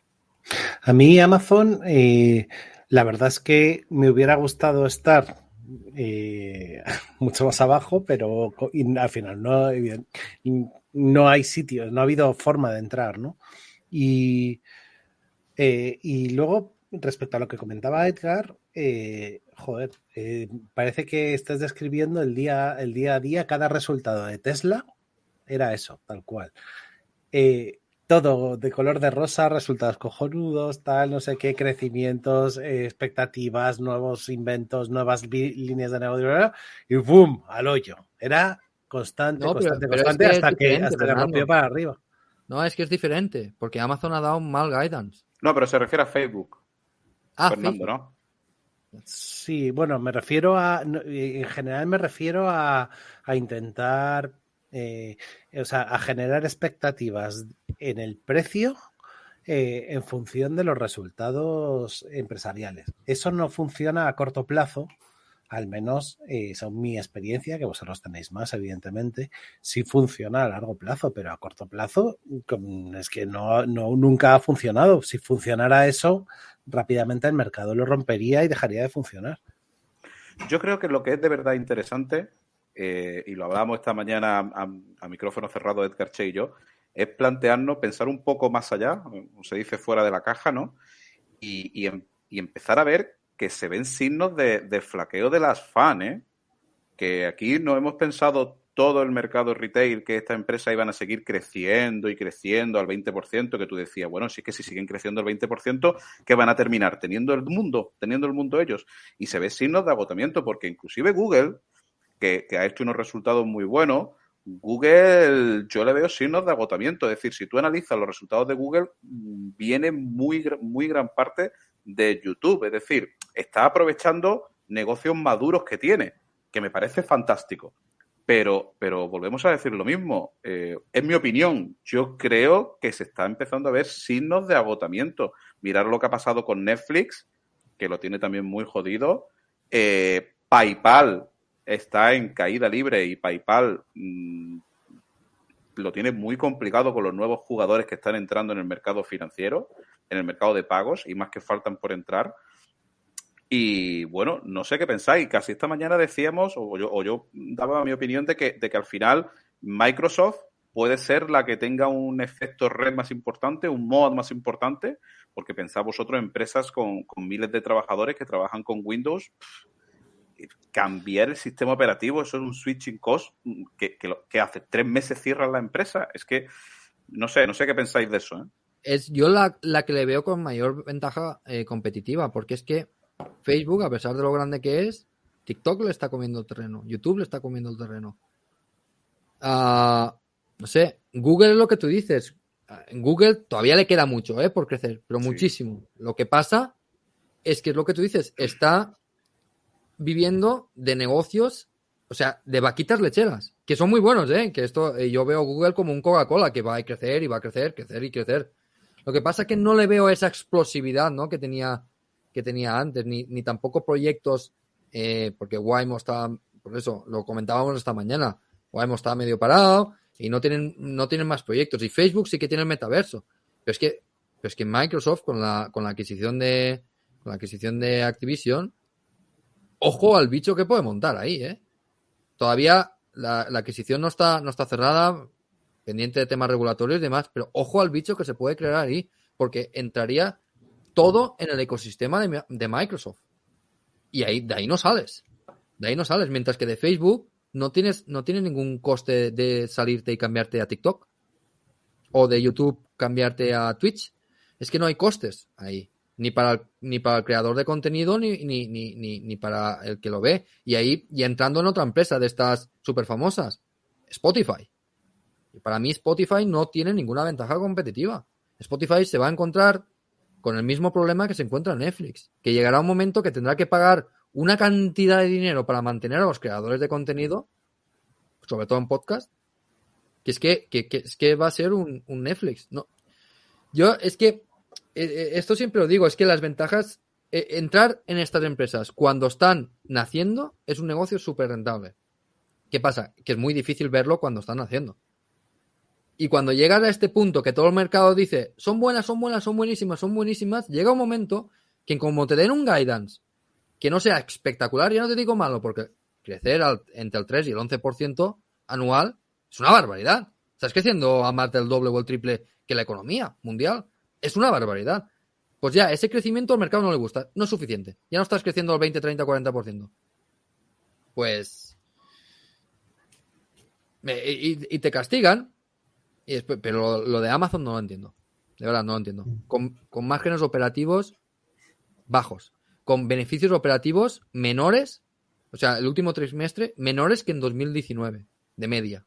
A mí Amazon, eh, la verdad es que me hubiera gustado estar eh, mucho más abajo, pero al final no, no hay sitios, no ha habido forma de entrar, ¿no? Y, eh, y luego, respecto a lo que comentaba Edgar, eh, joder, eh, parece que estás describiendo el día, el día a día, cada resultado de Tesla era eso, tal cual. todo de color de rosa, resultados cojonudos, tal, no sé qué, crecimientos, expectativas, nuevos inventos, nuevas líneas de negocio, y ¡boom! al hoyo. Era constante, constante, constante hasta, que, hasta rompió para arriba. No, es que es diferente, porque Amazon ha dado un mal guidance. No, pero se refiere a Facebook. Ah, Fernando, ¿no? Sí, bueno, me refiero a, en general me refiero a, a intentar, eh, o sea, a generar expectativas en el precio eh, en función de los resultados empresariales. Eso no funciona a corto plazo al menos eh, son mi experiencia, que vosotros tenéis más, evidentemente, sí funciona a largo plazo, pero a corto plazo es que no, nunca ha funcionado. Si funcionara eso, rápidamente el mercado lo rompería y dejaría de funcionar. Yo creo que lo que es de verdad interesante, eh, y lo hablábamos esta mañana a, micrófono cerrado Edgar Che y yo, es plantearnos, pensar un poco más allá, se dice, fuera de la caja, ¿no? y em, empezar a ver que se ven signos de, flaqueo de las fans, ¿eh? que aquí no hemos pensado todo el mercado retail que esta empresa iban a seguir creciendo y creciendo al 20%, que tú decías, bueno, sí que si siguen creciendo al 20%, ¿qué van a terminar? Teniendo el mundo, teniendo el mundo ellos. Y se ve signos de agotamiento, porque inclusive Google, que, que ha hecho unos resultados muy buenos, Google, yo le veo signos de agotamiento. Es decir, si tú analizas los resultados de Google, mm, viene muy, muy gran parte de YouTube. Es decir, está aprovechando negocios maduros que tiene, que me parece fantástico. Pero, pero volvemos a decir lo mismo. Eh, en mi opinión, yo creo que se está empezando a ver signos de agotamiento. Mirar lo que ha pasado con Netflix, que lo tiene también muy jodido. Eh, PayPal está en caída libre y PayPal mm, lo tiene muy complicado con los nuevos jugadores que están entrando en el mercado financiero en el mercado de pagos y más que faltan por entrar. Y bueno, no sé qué pensáis. Casi esta mañana decíamos, o yo, o yo daba mi opinión de que, de que al final Microsoft puede ser la que tenga un efecto red más importante, un mod más importante, porque pensáis vosotros empresas con, con, miles de trabajadores que trabajan con Windows, cambiar el sistema operativo, eso es un switching cost que, que, que hace tres meses cierran la empresa. Es que no sé, no sé qué pensáis de eso. ¿eh? Es yo la, que le veo con mayor ventaja eh, competitiva, porque es que Facebook, a pesar de lo grande que es, TikTok le está comiendo el terreno, YouTube le está comiendo el terreno. Ah, no sé, Google es lo que tú dices. En Google todavía le queda mucho ¿eh? por crecer, pero muchísimo. Lo que pasa es que es lo que tú dices, está viviendo de negocios, o sea, de vaquitas lecheras, que son muy buenos, ¿eh? Que esto, eh, yo veo Google como un Coca-Cola que va a crecer y va a crecer, crecer y crecer. Lo que pasa es que no le veo esa explosividad ¿no? que, tenía, que tenía antes, ni, ni tampoco proyectos, eh, porque Waymo está, por eso lo comentábamos esta mañana, Waymo está medio parado y no tienen, no tienen más proyectos. Y Facebook sí que tiene el metaverso. Pero es que, pero es que Microsoft con la, con la adquisición de con la adquisición de Activision, ojo al bicho que puede montar ahí, ¿eh? Todavía la, la adquisición no está, no está cerrada, pendiente de temas regulatorios y demás, pero ojo al bicho que se puede crear ahí, porque entraría todo en el ecosistema de, Microsoft. Y ahí, de ahí no sales. De ahí no sales. Mientras que de Facebook no tienes, no tienes ningún coste de salirte y cambiarte a TikTok. O de YouTube cambiarte a Twitch. Es que no hay costes ahí. Ni para el, ni para el creador de contenido ni, ni, ni, ni, para el que lo ve. Y ahí, y entrando en otra empresa de estas súper famosas, Spotify. Para mí Spotify no tiene ninguna ventaja competitiva. Spotify se va a encontrar con el mismo problema que se encuentra Netflix, que llegará un momento que tendrá que pagar una cantidad de dinero para mantener a los creadores de contenido, sobre todo en podcast, que es que, es que va a ser un, Netflix. No. Yo es que eh, eh, esto siempre lo digo, es que las ventajas, eh, entrar en estas empresas cuando están naciendo es un negocio súper rentable. ¿Qué pasa? Que es muy difícil verlo cuando están haciendo. Y cuando llegas a este punto que todo el mercado dice, son buenas, son buenas, son buenísimas, son buenísimas, llega un momento que como te den un guidance que no sea espectacular, ya no te digo malo, porque crecer entre el 3 y el 11% anual es una barbaridad. Estás creciendo a más del doble o el triple que la economía mundial. Es una barbaridad. Pues ya, ese crecimiento al mercado no le gusta. No es suficiente. Ya no estás creciendo al 20, 30, 40%. Pues y, te castigan. Y pero lo, de Amazon no lo entiendo. De verdad, no lo entiendo. Mm. Con, con márgenes operativos bajos. Con beneficios operativos menores. O sea, el último trimestre menores que en 2019. De media.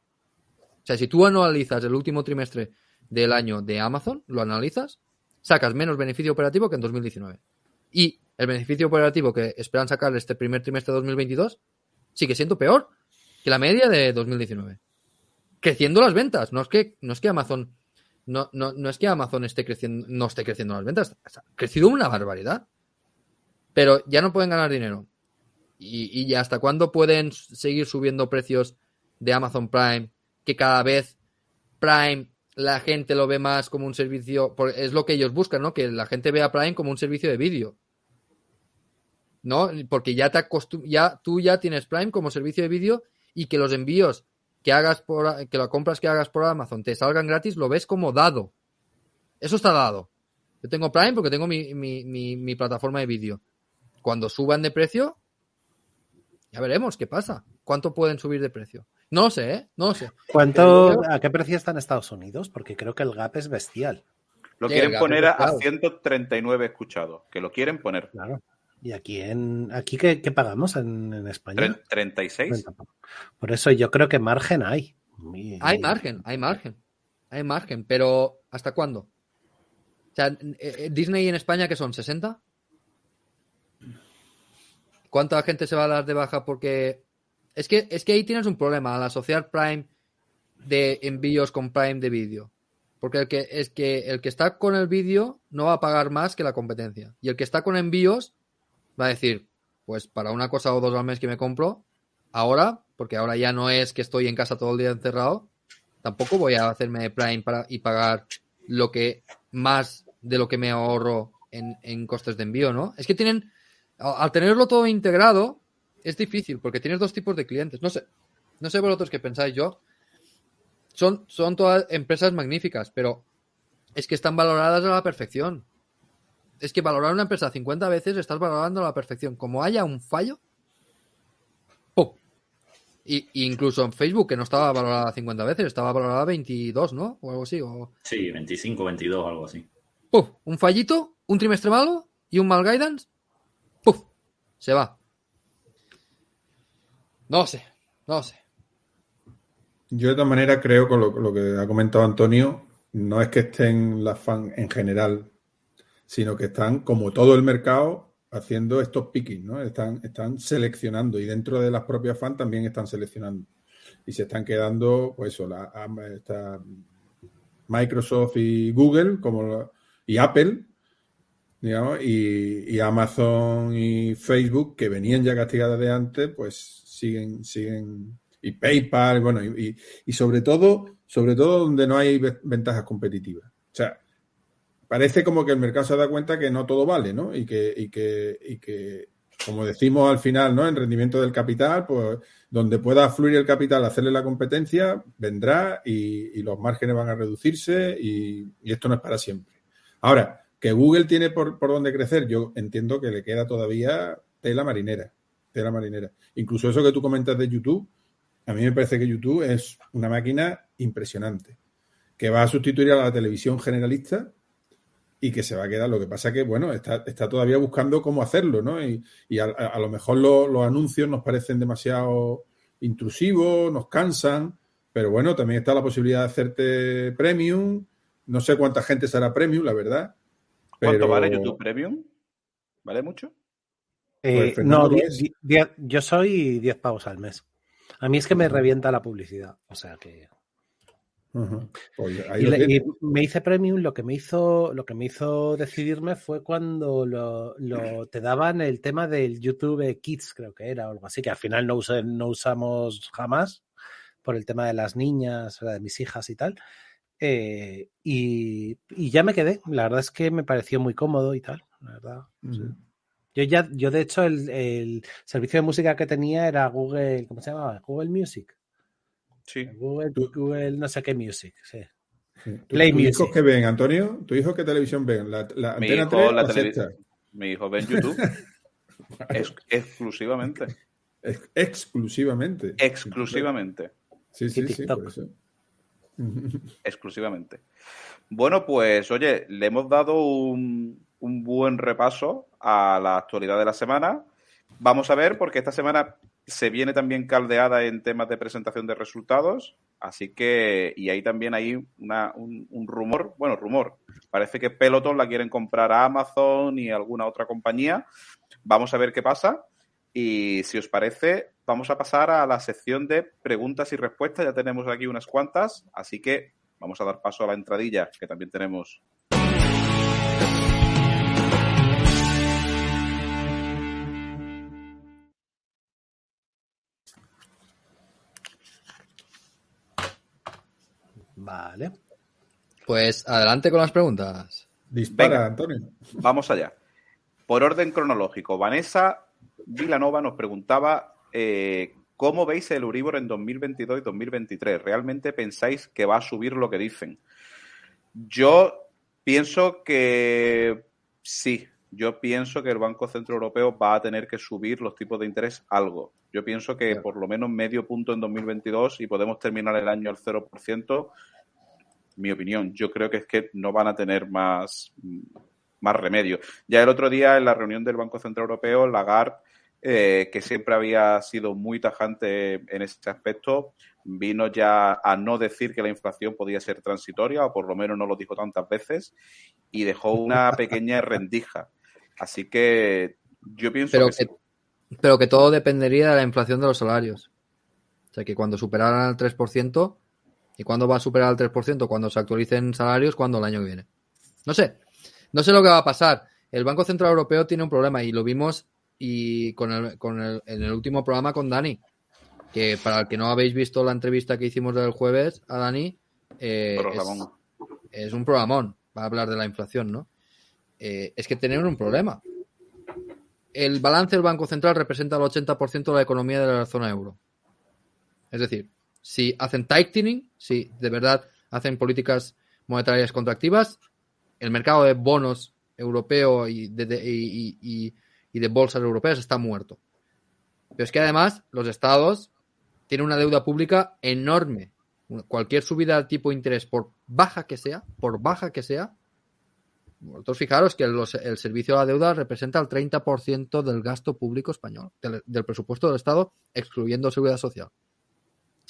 O sea, si tú analizas el último trimestre del año de Amazon, lo analizas, sacas menos beneficio operativo que en 2019. Y el beneficio operativo que esperan sacar este primer trimestre de 2022 sigue siendo peor que la media de 2019 creciendo las ventas. No es que, no es que Amazon, no, no, no es que Amazon esté creciendo, no esté creciendo las ventas. Ha crecido una barbaridad. Pero ya no pueden ganar dinero. Y, y hasta cuándo pueden seguir subiendo precios de Amazon Prime, que cada vez Prime la gente lo ve más como un servicio, es lo que ellos buscan, ¿no? Que la gente vea Prime como un servicio de vídeo. ¿No? Porque ya te ya tú ya tienes Prime como servicio de vídeo y que los envíos que hagas por que las compras que hagas por Amazon te salgan gratis, lo ves como dado. Eso está dado. Yo tengo Prime porque tengo mi, mi, mi, plataforma de vídeo. Cuando suban de precio, ya veremos qué pasa. ¿Cuánto pueden subir de precio? No lo sé, ¿eh? No lo sé. ¿Cuánto, ¿A qué precio está en Estados Unidos? Porque creo que el gap es bestial. Lo quieren poner a 139 escuchados, que lo quieren poner. Claro. ¿Y aquí en aquí qué, pagamos en, en, España? 36. Por eso yo creo que margen hay. Hay margen, hay margen. Hay margen, pero ¿hasta cuándo? O sea, eh, eh, Disney en España que son 60? ¿Cuánta gente se va a dar de baja porque es que es que ahí tienes un problema al asociar Prime de envíos con Prime de vídeo. Porque el que es que el que está con el vídeo no va a pagar más que la competencia y el que está con envíos va a decir, pues para una cosa o dos al mes que me compro, ahora, porque ahora ya no es que estoy en casa todo el día encerrado, tampoco voy a hacerme Prime para, y pagar lo que más de lo que me ahorro en, en costes de envío, ¿no? Es que tienen, al tenerlo todo integrado, es difícil, porque tienes dos tipos de clientes. No sé, no sé vosotros qué pensáis yo. Son, son todas empresas magníficas, pero es que están valoradas a la perfección es que valorar una empresa 50 veces estás valorando a la perfección. Como haya un fallo, ¡pum! Y, incluso en Facebook, que no estaba valorada 50 veces, estaba valorada 22, ¿no? O algo así. O... Sí, 25, 22, algo así. ¡Pum! Un fallito, un trimestre malo y un mal guidance. ¡Puf! Se va. No sé, no sé. Yo de todas maneras creo con lo, lo que ha comentado Antonio, no es que estén las fans en general sino que están, como todo el mercado, haciendo estos picking, ¿no? Están, están seleccionando y dentro de las propias fans también están seleccionando. Y se están quedando, pues eso, la, Microsoft y Google como y Apple, digamos, y, Amazon y Facebook, que venían ya castigadas de antes, pues siguen, siguen, y PayPal, bueno, y, y sobre todo, sobre todo donde no hay ventajas competitivas. O sea, parece como que el mercado se da cuenta que no todo vale, ¿no? Y que, y que, y que como decimos al final, ¿no? En rendimiento del capital, pues donde pueda fluir el capital, hacerle la competencia, vendrá y, los márgenes van a reducirse y, esto no es para siempre. Ahora, que Google tiene por, por dónde crecer, yo entiendo que le queda todavía tela marinera, tela marinera. Incluso eso que tú comentas de YouTube, a mí me parece que YouTube es una máquina impresionante, que va a sustituir a la televisión generalista y que se va a quedar. Lo que pasa que, bueno, está, todavía buscando cómo hacerlo, ¿no? Y, a, lo mejor los anuncios nos parecen demasiado intrusivos, nos cansan, pero bueno, también está la posibilidad de hacerte premium. No sé cuánta gente será premium, la verdad. ¿Cuánto vale YouTube Premium? ¿Vale mucho? Eh, pues no, yo soy 10 pavos al mes. A mí es que me revienta la publicidad. O sea que. Pues y, me hice premium, lo que me hizo, lo que me hizo decidirme fue cuando lo, te daban el tema del YouTube Kids, creo que era, o algo así, que al final no, no usamos jamás por el tema de las niñas, de mis hijas y tal. Eh, y, ya me quedé. La verdad es que me pareció muy cómodo y tal, la verdad. Yo ya, yo de hecho, el, el, servicio de música que tenía era Google, ¿cómo se llamaba? Google Music. Sí. Google, Google no sé qué Music, sí. Play ¿Tu, hijos qué ven, Antonio? ¿Tu hijo qué televisión ven? ¿La, mi hijo, la televisión. Mi hijo ve YouTube. exclusivamente. exclusivamente. Exclusivamente. Sí, sí, sí. exclusivamente. Bueno, pues oye, le hemos dado un, un buen repaso a la actualidad de la semana. Vamos a ver, porque esta semana se viene también caldeada en temas de presentación de resultados, así que, y ahí también hay un, rumor, bueno, rumor, parece que Peloton la quieren comprar a Amazon y alguna otra compañía. Vamos a ver qué pasa. Y si os parece, vamos a pasar a la sección de preguntas y respuestas. Ya tenemos aquí unas cuantas, así que vamos a dar paso a la entradilla, que también tenemos Vale. Pues adelante con las preguntas. Dispara, Antonio. Vamos allá. Por orden cronológico, Vanessa Vilanova nos preguntaba eh, cómo veis el Uribor en 2022 y 2023. ¿Realmente pensáis que va a subir lo que dicen? Yo pienso que sí. Yo pienso que el Banco Central Europeo va a tener que subir los tipos de interés algo. Yo pienso que por lo menos medio punto en 2022 y podemos terminar el año al 0%. Mi opinión, yo creo que es que no van a tener más, más remedio. Ya el otro día en la reunión del Banco Central Europeo, Lagarde, eh, que siempre había sido muy tajante en este aspecto, vino ya a no decir que la inflación podía ser transitoria, o por lo menos no lo dijo tantas veces, y dejó una pequeña rendija. Así que yo pienso que, pero que todo dependería de la inflación de los salarios. O sea, que cuando superaran el 3%, ¿y cuándo va a superar el 3%? Cuando se actualicen salarios, cuando el año que viene. No sé, no sé lo que va a pasar. El Banco Central Europeo tiene un problema y lo vimos y con el, con el, en el último programa con Dani, que para el que no habéis visto la entrevista que hicimos del jueves a Dani, eh, es, un programón para hablar de la inflación, ¿no? Eh, es que tienen un problema el balance del Banco Central representa el 80% de la economía de la zona euro. Es decir, si hacen tightening, si de verdad hacen políticas monetarias contractivas, el mercado de bonos europeo y de, bolsas europeas está muerto. Pero es que además los estados tienen una deuda pública enorme. Cualquier subida de tipo de interés, por baja que sea, por baja que sea, vosotros fijaros que el servicio de la deuda representa el 30% del gasto público español, del, presupuesto del Estado, excluyendo seguridad social.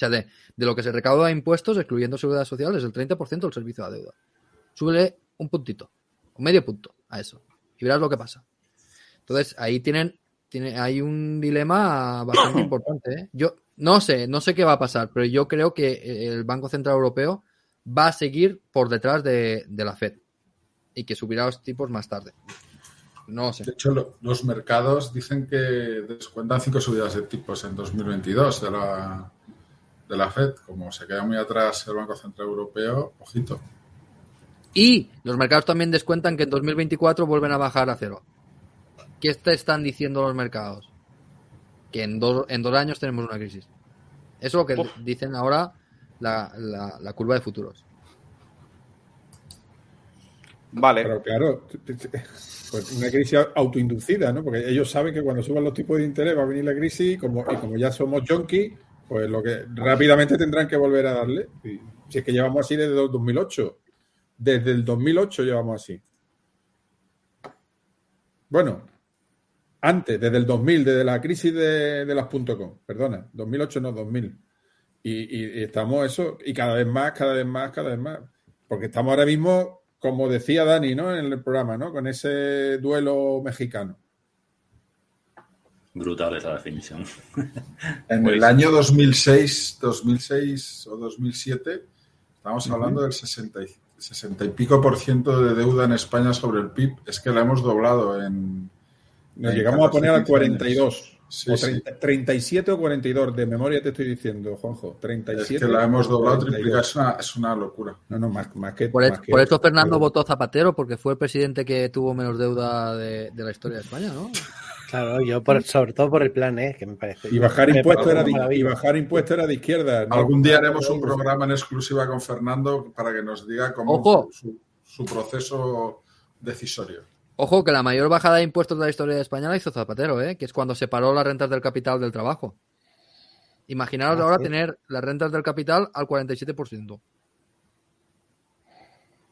O sea, de, lo que se recauda de impuestos, excluyendo seguridad social, es el 30% del servicio de la deuda. Súbele un puntito, un medio punto a eso, y verás lo que pasa. Entonces, ahí tienen, tiene, hay un dilema bastante importante. ¿eh? Yo no sé, no sé qué va a pasar, pero yo creo que el Banco Central Europeo va a seguir por detrás de la Fed y que subirá los tipos más tarde. No sé. De hecho, los mercados dicen que descuentan cinco subidas de tipos en 2022 de la, de la Fed. Como se queda muy atrás el Banco Central Europeo, ojito. Y los mercados también descuentan que en 2024 vuelven a bajar a cero. ¿qué te están diciendo los mercados? Que en dos, en dos años tenemos una crisis. Eso es lo que dicen ahora la, la, curva de futuros. Vale. Pero claro, pues una crisis autoinducida, ¿no? Porque ellos saben que cuando suban los tipos de interés va a venir la crisis y como, y como ya somos junkies, pues lo que rápidamente tendrán que volver a darle. Si es que llevamos así desde el 2008. Desde el 2008 llevamos así. Bueno, antes, desde el 2000, desde la crisis de, las .com, perdona, 2008 no, 2000. Y, estamos eso, y cada vez más, cada vez más, cada vez más. Porque estamos ahora mismo, como decía Dani, ¿no? En el programa, ¿no? Con ese duelo mexicano. Brutal esa definición. En el año 2006, 2006 o 2007, estamos hablando del 60 y, 60 y pico por ciento de deuda en España sobre el PIB. Es que la hemos doblado en. Nos llegamos a poner al 42. o 37 o 42, de memoria te estoy diciendo, Juanjo. 37. Es que la hemos doblado, triplicado, es una, es una locura. No, no, más, que. Por, eso Fernando votó Zapatero, porque fue el presidente que tuvo menos deuda de, de la historia de España, ¿no? Claro, yo por, sobre todo por el plan, ¿eh? que me parece. Y bajar impuestos era, de, y bajar impuestos era de izquierda. Algún día haremos un programa en exclusiva con Fernando para que nos diga cómo Su, proceso decisorio. Ojo, que la mayor bajada de impuestos de la historia de España la hizo Zapatero, ¿eh? que es cuando separó las rentas del capital del trabajo. Imaginaros ah, ahora tener las rentas del capital al 47%.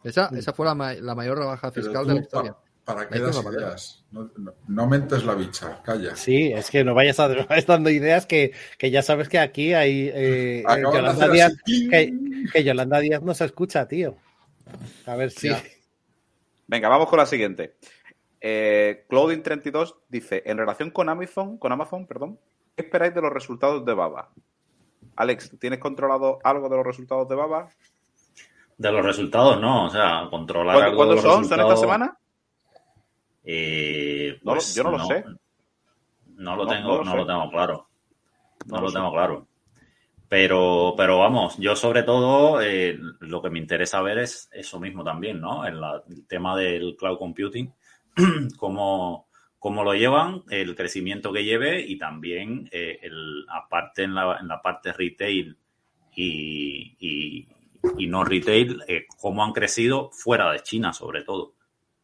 Esa, esa fue la, mayor rebaja fiscal de la historia. ¿Para qué das ideas? No, mentes la bicha, calla. Sí, es que no vayas, a, dando ideas que, ya sabes que aquí hay eh, eh, Yolanda Díaz, que, Yolanda Díaz no se escucha, tío. A ver si. Venga, vamos con la siguiente. Eh, Claudine32 dice: En relación con Amazon, con Amazon, perdón, ¿qué esperáis de los resultados de Baba? Alex, ¿tienes controlado algo de los resultados de Baba? De los resultados, no. O sea, controlar algo ¿Cuándo son? ¿Son esta semana? Eh, pues yo no lo sé. No lo tengo, no lo, tengo claro. No, lo, tengo claro. Pero, pero vamos, yo sobre todo eh, lo que me interesa ver es eso mismo también, ¿no? El, tema del cloud computing, cómo, cómo, lo llevan, el crecimiento que lleve y también, eh, el, aparte en la, en la parte retail y, y, y no retail, cómo han crecido fuera de China sobre todo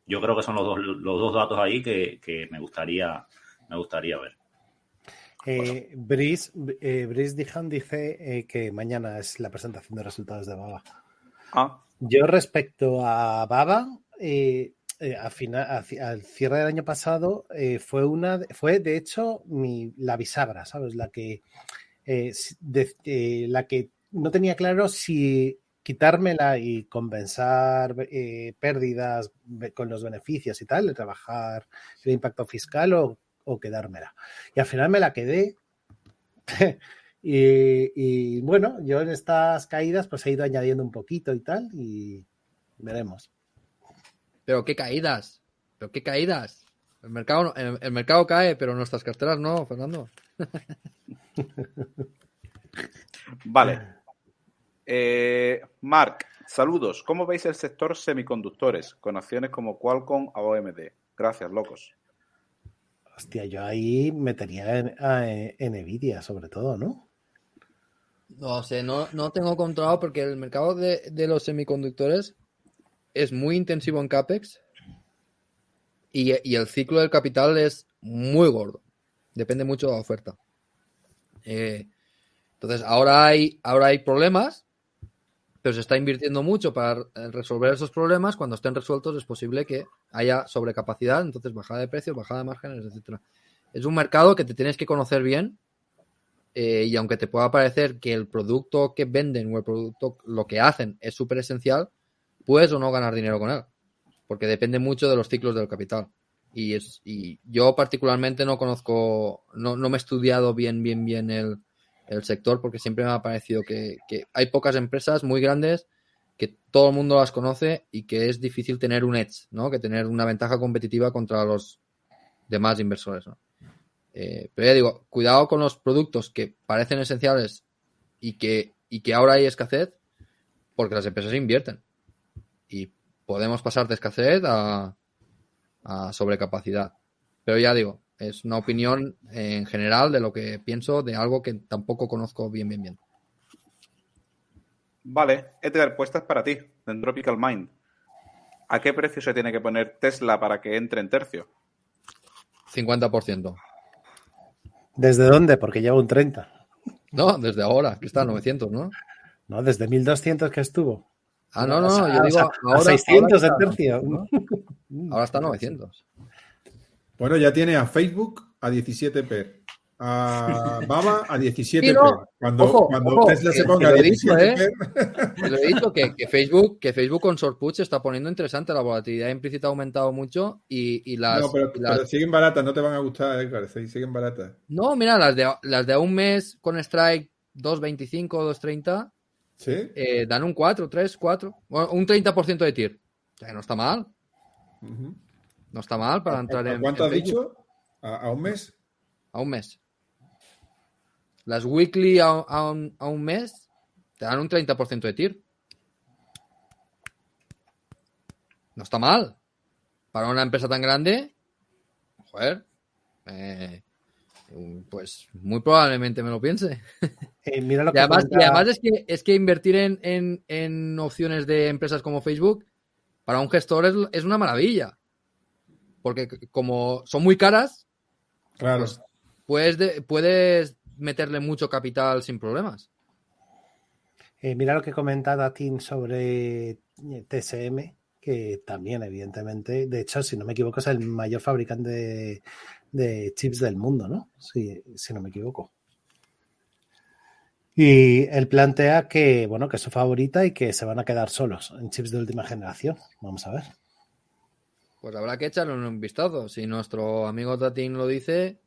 yo creo que son los dos, los dos datos ahí que, me, gustaría, me gustaría ver. Eh, Brice, eh, Dijan dice eh, que mañana es la presentación de resultados de Baba. Ah. Yo respecto a Baba, eh, a final, al cierre del año pasado fue una, fue de hecho mi, la bisagra, ¿sabes? La que, la que no tenía claro si quitármela y compensar eh, pérdidas con los beneficios y tal, de trabajar el impacto fiscal o, quedármela. Y al final me la quedé. y, bueno, yo en estas caídas pues he ido añadiendo un poquito y tal y veremos. Pero qué caídas, pero qué caídas. El mercado, el mercado cae, pero nuestras carteras no, Fernando. vale. Eh, Mark, saludos. ¿Cómo veis el sector semiconductores con acciones como Qualcomm o AMD? Gracias, locos. Hostia, yo ahí metería en, en Nvidia, sobre todo, ¿no? No sé, no, no tengo controlado porque el mercado de, los semiconductores es muy intensivo en CAPEX y, el ciclo del capital es muy gordo. Depende mucho de la oferta. Eh, entonces, ahora hay, ahora hay problemas pero se está invirtiendo mucho para eh, resolver esos problemas. Cuando estén resueltos es posible que haya sobrecapacidad, entonces bajada de precios, bajada de márgenes, etcétera. Es un mercado que te tienes que conocer bien eh, y aunque te pueda parecer que el producto que venden o el producto, lo que hacen es súper esencial, puedes o no ganar dinero con él, porque depende mucho de los ciclos del capital. Y, es, y yo particularmente no conozco, no, no me he estudiado bien, bien, bien el, el sector porque siempre me ha parecido que, hay pocas empresas muy grandes que todo el mundo las conoce y que es difícil tener un edge, ¿no? Que tener una ventaja competitiva contra los demás inversores, eh, pero ya digo, cuidado con los productos que parecen esenciales y que, y que ahora hay escasez porque las empresas invierten y podemos pasar de escasez a, a sobrecapacidad. Pero ya digo, es una opinión en general de lo que pienso de algo que tampoco conozco bien, bien, bien. Vale, Edgar, pues esta es para ti, en Tropical Mind. ¿A qué precio se tiene que poner Tesla para que entre en tercio? 50%. ¿Desde dónde? Porque lleva un 30. No, desde ahora, que está a 900, ¿no? No, desde 1200 que estuvo. Ah, no, no, yo digo ahora, 600 de tercio. Ahora está a 900. Bueno, ya tiene a Facebook a 17 per, a Baba a 17 per. Cuando, cuando Tesla se ponga a 17 ¿eh? per. Lo he dicho que, que, Facebook, que Facebook con Sorput se está poniendo interesante. La volatilidad implícita ha aumentado mucho y, y las. No, pero, y las... pero, siguen baratas, no te van a gustar, Edgar. Siguen baratas. No, mira, las de, las de un mes con Strike 2.25 o 2.30 ¿Sí? Eh, dan un 4, 3, 4. Bueno, un 30% de TIR. O sea, no está mal. Uh -huh. No está mal para entrar ¿A, en. ¿Cuánto en has dicho? ¿A, ¿A, un mes? A un mes. Las weekly a, a, un, a un, mes te dan un 30% de TIR. No está mal. Para una empresa tan grande, joder, eh, pues muy probablemente me lo piense. Eh, mira lo y, además, y, además, es que es que invertir en, en, en, opciones de empresas como Facebook para un gestor es, es una maravilla. Porque como son muy caras, claro. pues puedes, de, puedes meterle mucho capital sin problemas. Eh, mira lo que comenta Datin sobre TSM, que también, evidentemente, de hecho, si no me equivoco, es el mayor fabricante de, de chips del mundo, ¿no? Si, si, no me equivoco. Y él plantea que, bueno, que es su favorita y que se van a quedar solos en chips de última generación. Vamos a ver. Pues habrá que echarle un vistazo. Si nuestro amigo Tatín lo dice,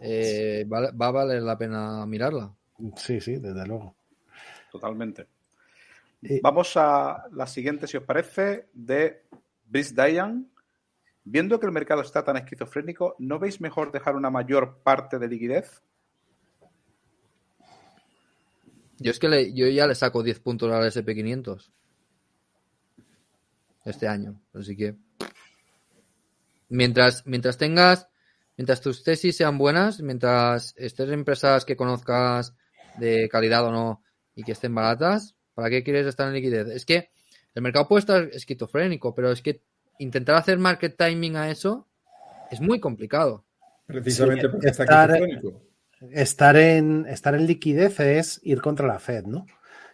eh, va, va, a valer la pena mirarla. Sí, sí, desde luego. Totalmente. Eh, Vamos a la siguiente, si os parece, de Brice Dayan. Viendo que el mercado está tan esquizofrénico, ¿no veis mejor dejar una mayor parte de liquidez? Yo es que le, yo ya le saco 10 puntos al SP500 este año, así que mientras mientras tengas mientras tus tesis sean buenas, mientras estés en empresas que conozcas de calidad o no y que estén baratas, ¿para qué quieres estar en liquidez? Es que el mercado puede estar esquizofrénico, pero es que intentar hacer market timing a eso es muy complicado. Precisamente Sí, porque está estar- esquizofrénico. Estar en, estar en liquidez es ir contra la Fed, ¿no?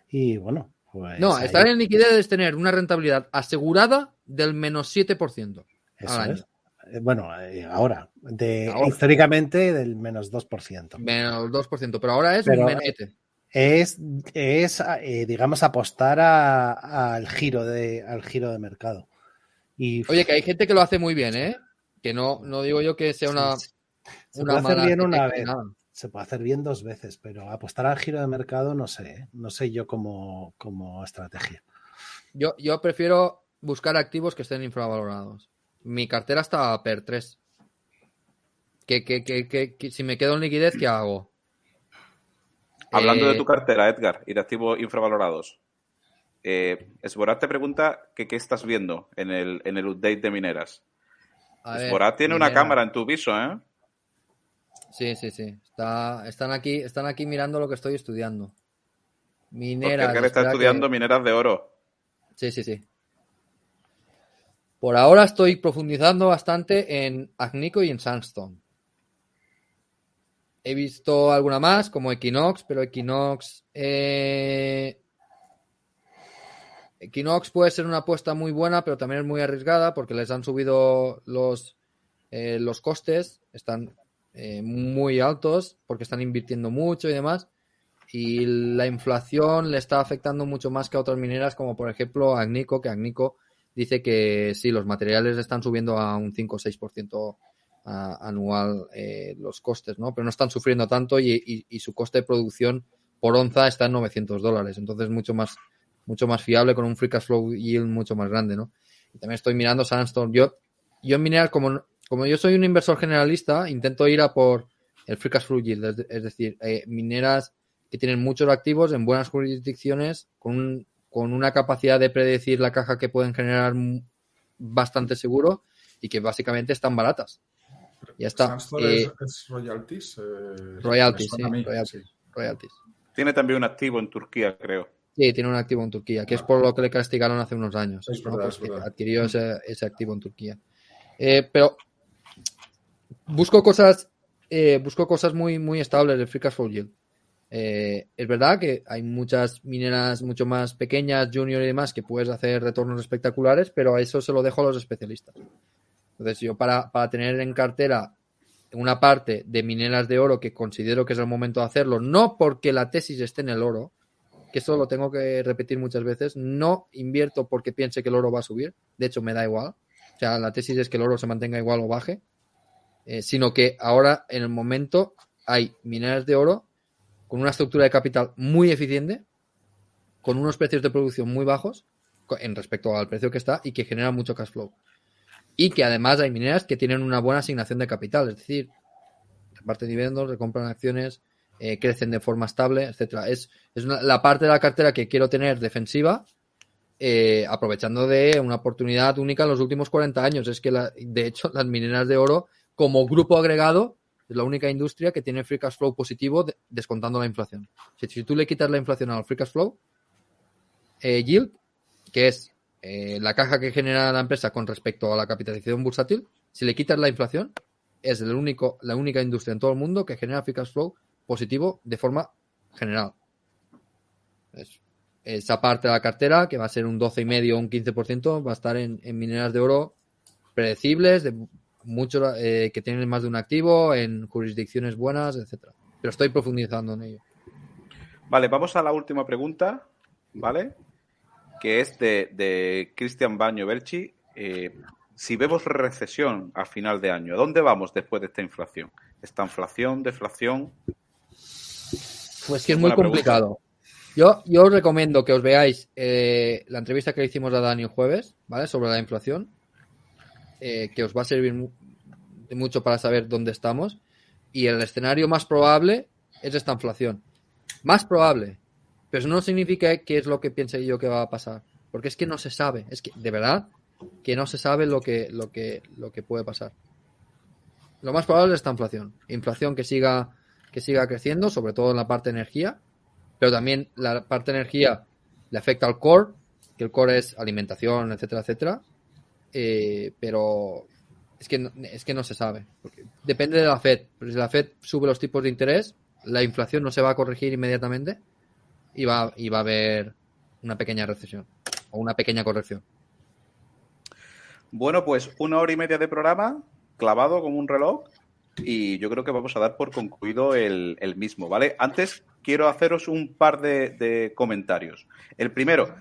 Y bueno, pues. No, ahí- estar en liquidez es tener una rentabilidad asegurada del menos 7%. eso al año. es. Eh, Bueno, eh, ahora, de, Ahora. históricamente del menos 2%. Menos 2%, pero ahora es Pero- un menos 7. Es, es eh, digamos, apostar a- al giro de, al giro de mercado. Y Oye, que hay gente que lo hace muy bien, ¿eh? Que no, no digo yo que sea una, Sí, se una puede hacer bien una vez. se puede hacer bien dos veces, pero apostar al giro de mercado no sé, ¿eh? no sé yo como, como estrategia. Yo, yo prefiero buscar activos que estén infravalorados. Mi cartera está per 3. Que, que, que, que- que si me quedo en liquidez, ¿qué hago? Hablando Eh, de tu cartera, Edgar, y de activos infravalorados. Eh, Esborat te pregunta que qué estás viendo en el, en el update de mineras. a ver, Esborat tiene una cámara en tu viso, ¿eh? Sí, sí, sí. Está, están, aquí, están aquí mirando lo que estoy estudiando. Porque Mineras. Edgar está que- estudiando mineras de oro. Sí, sí, sí. Por ahora estoy profundizando bastante en Agnico y en Sandstone. He visto alguna más, como Equinox, pero Equinox. eh, Equinox puede ser una apuesta muy buena, pero también es muy arriesgada porque les han subido los, eh, los costes, están eh, muy altos porque están invirtiendo mucho y demás. Y la inflación le está afectando mucho más que a otras mineras, como por ejemplo Agnico, que Agnico dice que sí, los materiales están subiendo a un 5 o 6% a- anual eh, los costes, ¿no? Pero no están sufriendo tanto y, y- y su coste de producción por onza está en 900 dólares. Entonces, mucho más, mucho más fiable con un free cash flow yield mucho más grande, ¿no? Y también estoy mirando Sandstone. Yo, yo en mineras, como, como yo soy un inversor generalista, intento ir a por el free cash flow yield, es, es decir, eh, mineras que tienen muchos activos en buenas jurisdicciones, con, un- con una capacidad de predecir la caja que pueden generar bastante seguro y que básicamente están baratas. Ya está. Eh, es, royalties. Eh, royalties, sí, royalties, Tiene también un activo en Turquía, creo. Sí, tiene un activo en Turquía, que es por lo que le castigaron hace unos años. Es verdad, pues adquirió ese, ese, activo en Turquía. Eh, pero busco cosas, eh, busco cosas muy, muy estables del Free Cash Flow Yield. Eh, es verdad que hay muchas mineras mucho más pequeñas, junior y demás, que puedes hacer retornos espectaculares, pero a eso se lo dejo a los especialistas. Entonces, yo para, para tener en cartera una parte de mineras de oro que considero que es el momento de hacerlo, no porque la tesis esté en el oro, que eso lo tengo que repetir muchas veces, no invierto porque piense que el oro va a subir, de hecho me da igual, o sea, la tesis es que el oro se mantenga igual o baje, eh, sino que ahora en el momento hay mineras de oro con una estructura de capital muy eficiente, con unos precios de producción muy bajos en respecto al precio que está y que genera mucho cash flow. Y que además hay mineras que tienen una buena asignación de capital, es decir, reparten dividendos, recompran acciones, eh, crecen de forma estable, etcétera. Es, la parte de la cartera que quiero tener defensiva, eh, aprovechando de una oportunidad única en los últimos 40 años. Es que, de hecho, las mineras de oro, como grupo agregado, es la única industria que tiene free cash flow positivo descontando la inflación. Si, tú le quitas la inflación al free cash flow, eh, yield, que es eh, la caja que genera la empresa con respecto a la capitalización bursátil, si le quitas la inflación, es el único, la única industria en todo el mundo que genera free cash flow positivo de forma general. esa parte de la cartera, que va a ser un 12,5 o un 15%, va a estar en, en mineras de oro predecibles, de muchos eh, que tienen más de un activo, en jurisdicciones buenas, etcétera. Pero estoy profundizando en ello. Vale, vamos a la última pregunta, ¿vale? Que es de, de Cristian Baño Belchi. Eh, si vemos recesión a final de año, ¿a dónde vamos después de esta inflación? ¿Esta inflación, deflación? Pues que es muy complicado. Yo, yo os recomiendo que os veáis eh, la entrevista que le hicimos a Dani el jueves, ¿vale? Sobre la inflación eh, que os va a servir mucho para saber dónde estamos. Y el escenario más probable es esta inflación. Más probable. Pero eso no significa que es lo que piense yo que va a pasar. Porque es que no se sabe. Es que, de verdad, que no se sabe lo que, lo que, lo que puede pasar. Lo más probable es esta inflación. Inflación que siga, que siga creciendo, sobre todo en la parte de energía. Pero también la parte de energía le afecta al core, que el core es alimentación, etcétera, etcétera. Eh, pero es que, no, es que no se sabe. depende de la Fed. Pero si la Fed sube los tipos de interés, la inflación no se va a corregir inmediatamente y va, y va a haber una pequeña recesión o una pequeña corrección. Bueno, pues una hora y media de programa, clavado como un reloj, y yo creo que vamos a dar por concluido el, mismo, ¿vale? Antes quiero haceros un par de comentarios. El primero,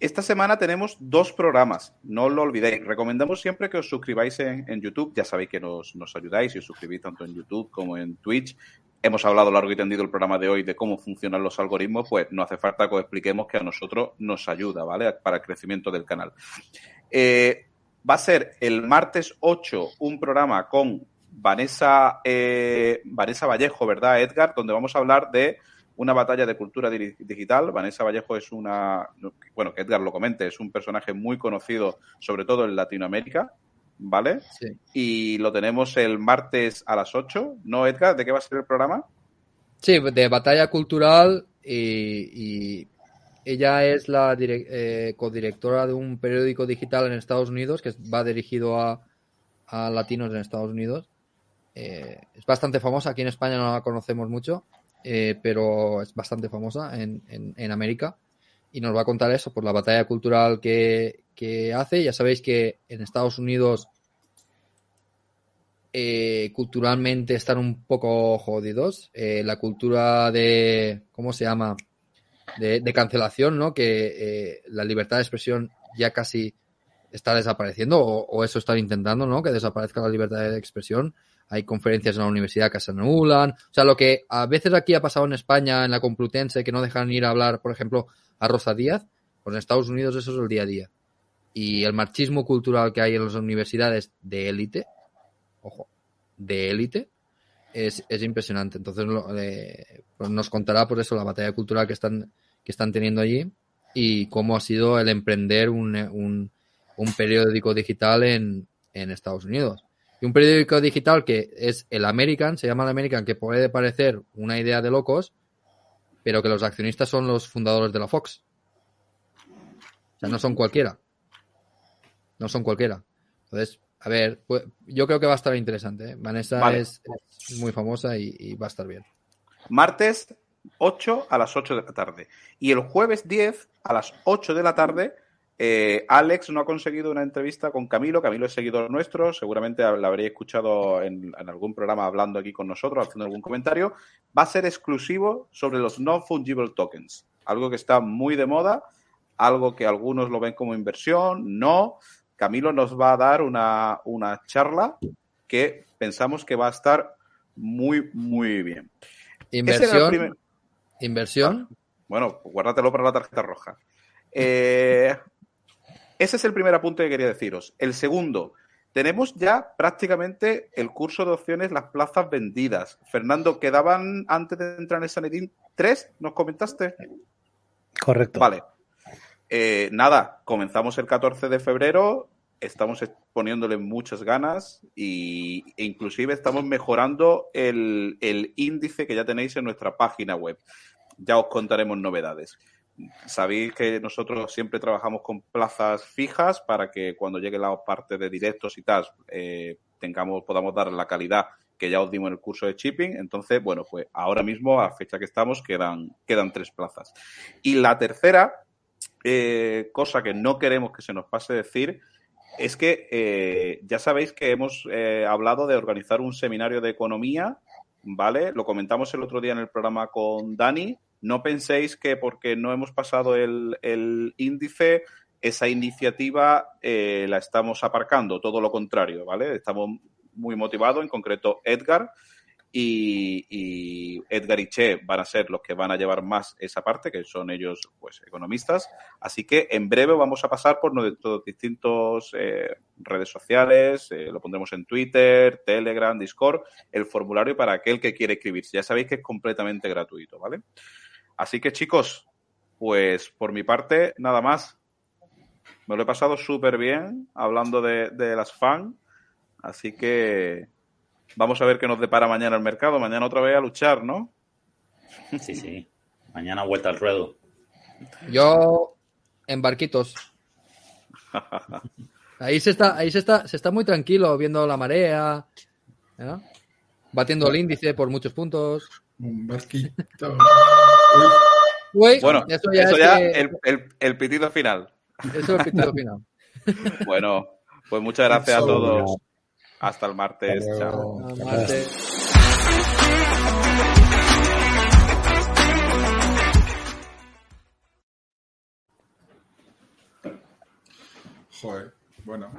esta semana tenemos dos programas, no lo olvidéis. Recomendamos siempre que os suscribáis en, YouTube. Ya sabéis que nos, ayudáis y os suscribís tanto en YouTube como en Twitch. Hemos hablado largo y tendido el programa de hoy de cómo funcionan los algoritmos, pues no hace falta que os expliquemos que a nosotros nos ayuda, ¿vale? Para el crecimiento del canal. Eh, va a ser el martes 8 un programa con Vanessa, eh, Vanessa Vallejo, ¿verdad, Edgar? Donde vamos a hablar de una batalla de cultura digital. Vanessa Vallejo es una, bueno, que Edgar lo comente, es un personaje muy conocido, sobre todo en Latinoamérica, ¿vale? Sí. Y lo tenemos el martes a las 8, ¿no, Edgar? ¿De qué va a ser el programa? Sí, de batalla cultural y, ella es la eh, codirectora de un periódico digital en Estados Unidos que va dirigido a, latinos en Estados Unidos. Eh, es bastante famosa, aquí en España no la conocemos mucho eh, pero es bastante famosa en, en, América y nos va a contar eso por la batalla cultural que, que hace. Ya sabéis que en Estados Unidos eh, culturalmente están un poco jodidos. Eh, la cultura de, ¿cómo se llama? De, de cancelación, ¿no? Que la libertad de expresión ya casi está desapareciendo o, o, eso están intentando, ¿no? Que desaparezca la libertad de expresión hay conferencias en la universidad que se anulan. O sea, lo que a veces aquí ha pasado en España, en la Complutense, que no dejan ir a hablar, por ejemplo, a Rosa Díaz, pues en Estados Unidos eso es el día a día. Y el marchismo cultural que hay en las universidades de élite, ojo, de élite, es, es impresionante. Entonces eh, pues nos contará por eso la batalla cultural que están, que están teniendo allí y cómo ha sido el emprender un, un, un periódico digital en, en Estados Unidos. Y un periódico digital que es el American, se llama el American, que puede parecer una idea de locos, pero que los accionistas son los fundadores de la Fox. O sea, no son cualquiera. No son cualquiera. Entonces, a ver, pues, yo creo que va a estar interesante. ¿eh? Vanessa es, muy famosa y, va a estar bien. Martes 8 a las 8 de la tarde. Y el jueves 10 a las 8 de la tarde, eh, Alex no ha conseguido una entrevista con Camilo. Camilo es seguidor nuestro. Seguramente la habréis escuchado en, en, algún programa hablando aquí con nosotros, haciendo algún comentario. Va a ser exclusivo sobre los non-fungible tokens. Algo que está muy de moda, algo que algunos lo ven como inversión, no. Camilo nos va a dar una, charla que pensamos que va a estar muy, muy bien. Inversión. Inversión. Ah, bueno, guárdatelo para la tarjeta roja. Eh, ese es el primer apunte que quería deciros. El segundo, tenemos ya prácticamente el curso de opciones, las plazas vendidas. Fernando, ¿quedaban antes de entrar en el Sanedín tres? ¿Nos comentaste? Correcto. Vale. Eh, nada, comenzamos el 14 de febrero, estamos poniéndole muchas ganas y, e inclusive estamos mejorando el, índice que ya tenéis en nuestra página web. Ya os contaremos novedades. Sabéis que nosotros siempre trabajamos con plazas fijas para que cuando llegue la parte de directos y tal, eh, tengamos, podamos dar la calidad que ya os dimos en el curso de shipping. Entonces, bueno, pues ahora mismo, a fecha que estamos, quedan, quedan tres plazas. Y la tercera, eh, cosa que no queremos que se nos pase decir es que eh, ya sabéis que hemos hablado de organizar un seminario de economía, ¿vale? Lo comentamos el otro día en el programa con Dani. No penséis que porque no hemos pasado el, índice, esa iniciativa la estamos aparcando, todo lo contrario, ¿vale? Estamos muy motivados, en concreto Edgar, y, Edgar y Che van a ser los que van a llevar más esa parte, que son ellos pues economistas. Así que en breve vamos a pasar por nuestros distintos eh, redes sociales, eh, lo pondremos en Twitter, Telegram, Discord, el formulario para aquel que quiere escribirse. Ya sabéis que es completamente gratuito, ¿vale? Así que chicos, pues por mi parte, nada más. Me lo he pasado súper bien hablando de, de las fans. Así que Vamos a ver qué nos depara mañana el mercado. Mañana otra vez a luchar, ¿no? Sí, sí. Mañana vuelta al ruedo. Yo en barquitos. Ahí se está, ahí se está, se está muy tranquilo viendo la marea, batiendo el índice por muchos puntos. Un barquito. bueno, eso ya, es el, pitido final. Eso es el pitido final. bueno, pues muchas gracias a todos. Hasta el martes. Chao. Joder, bueno.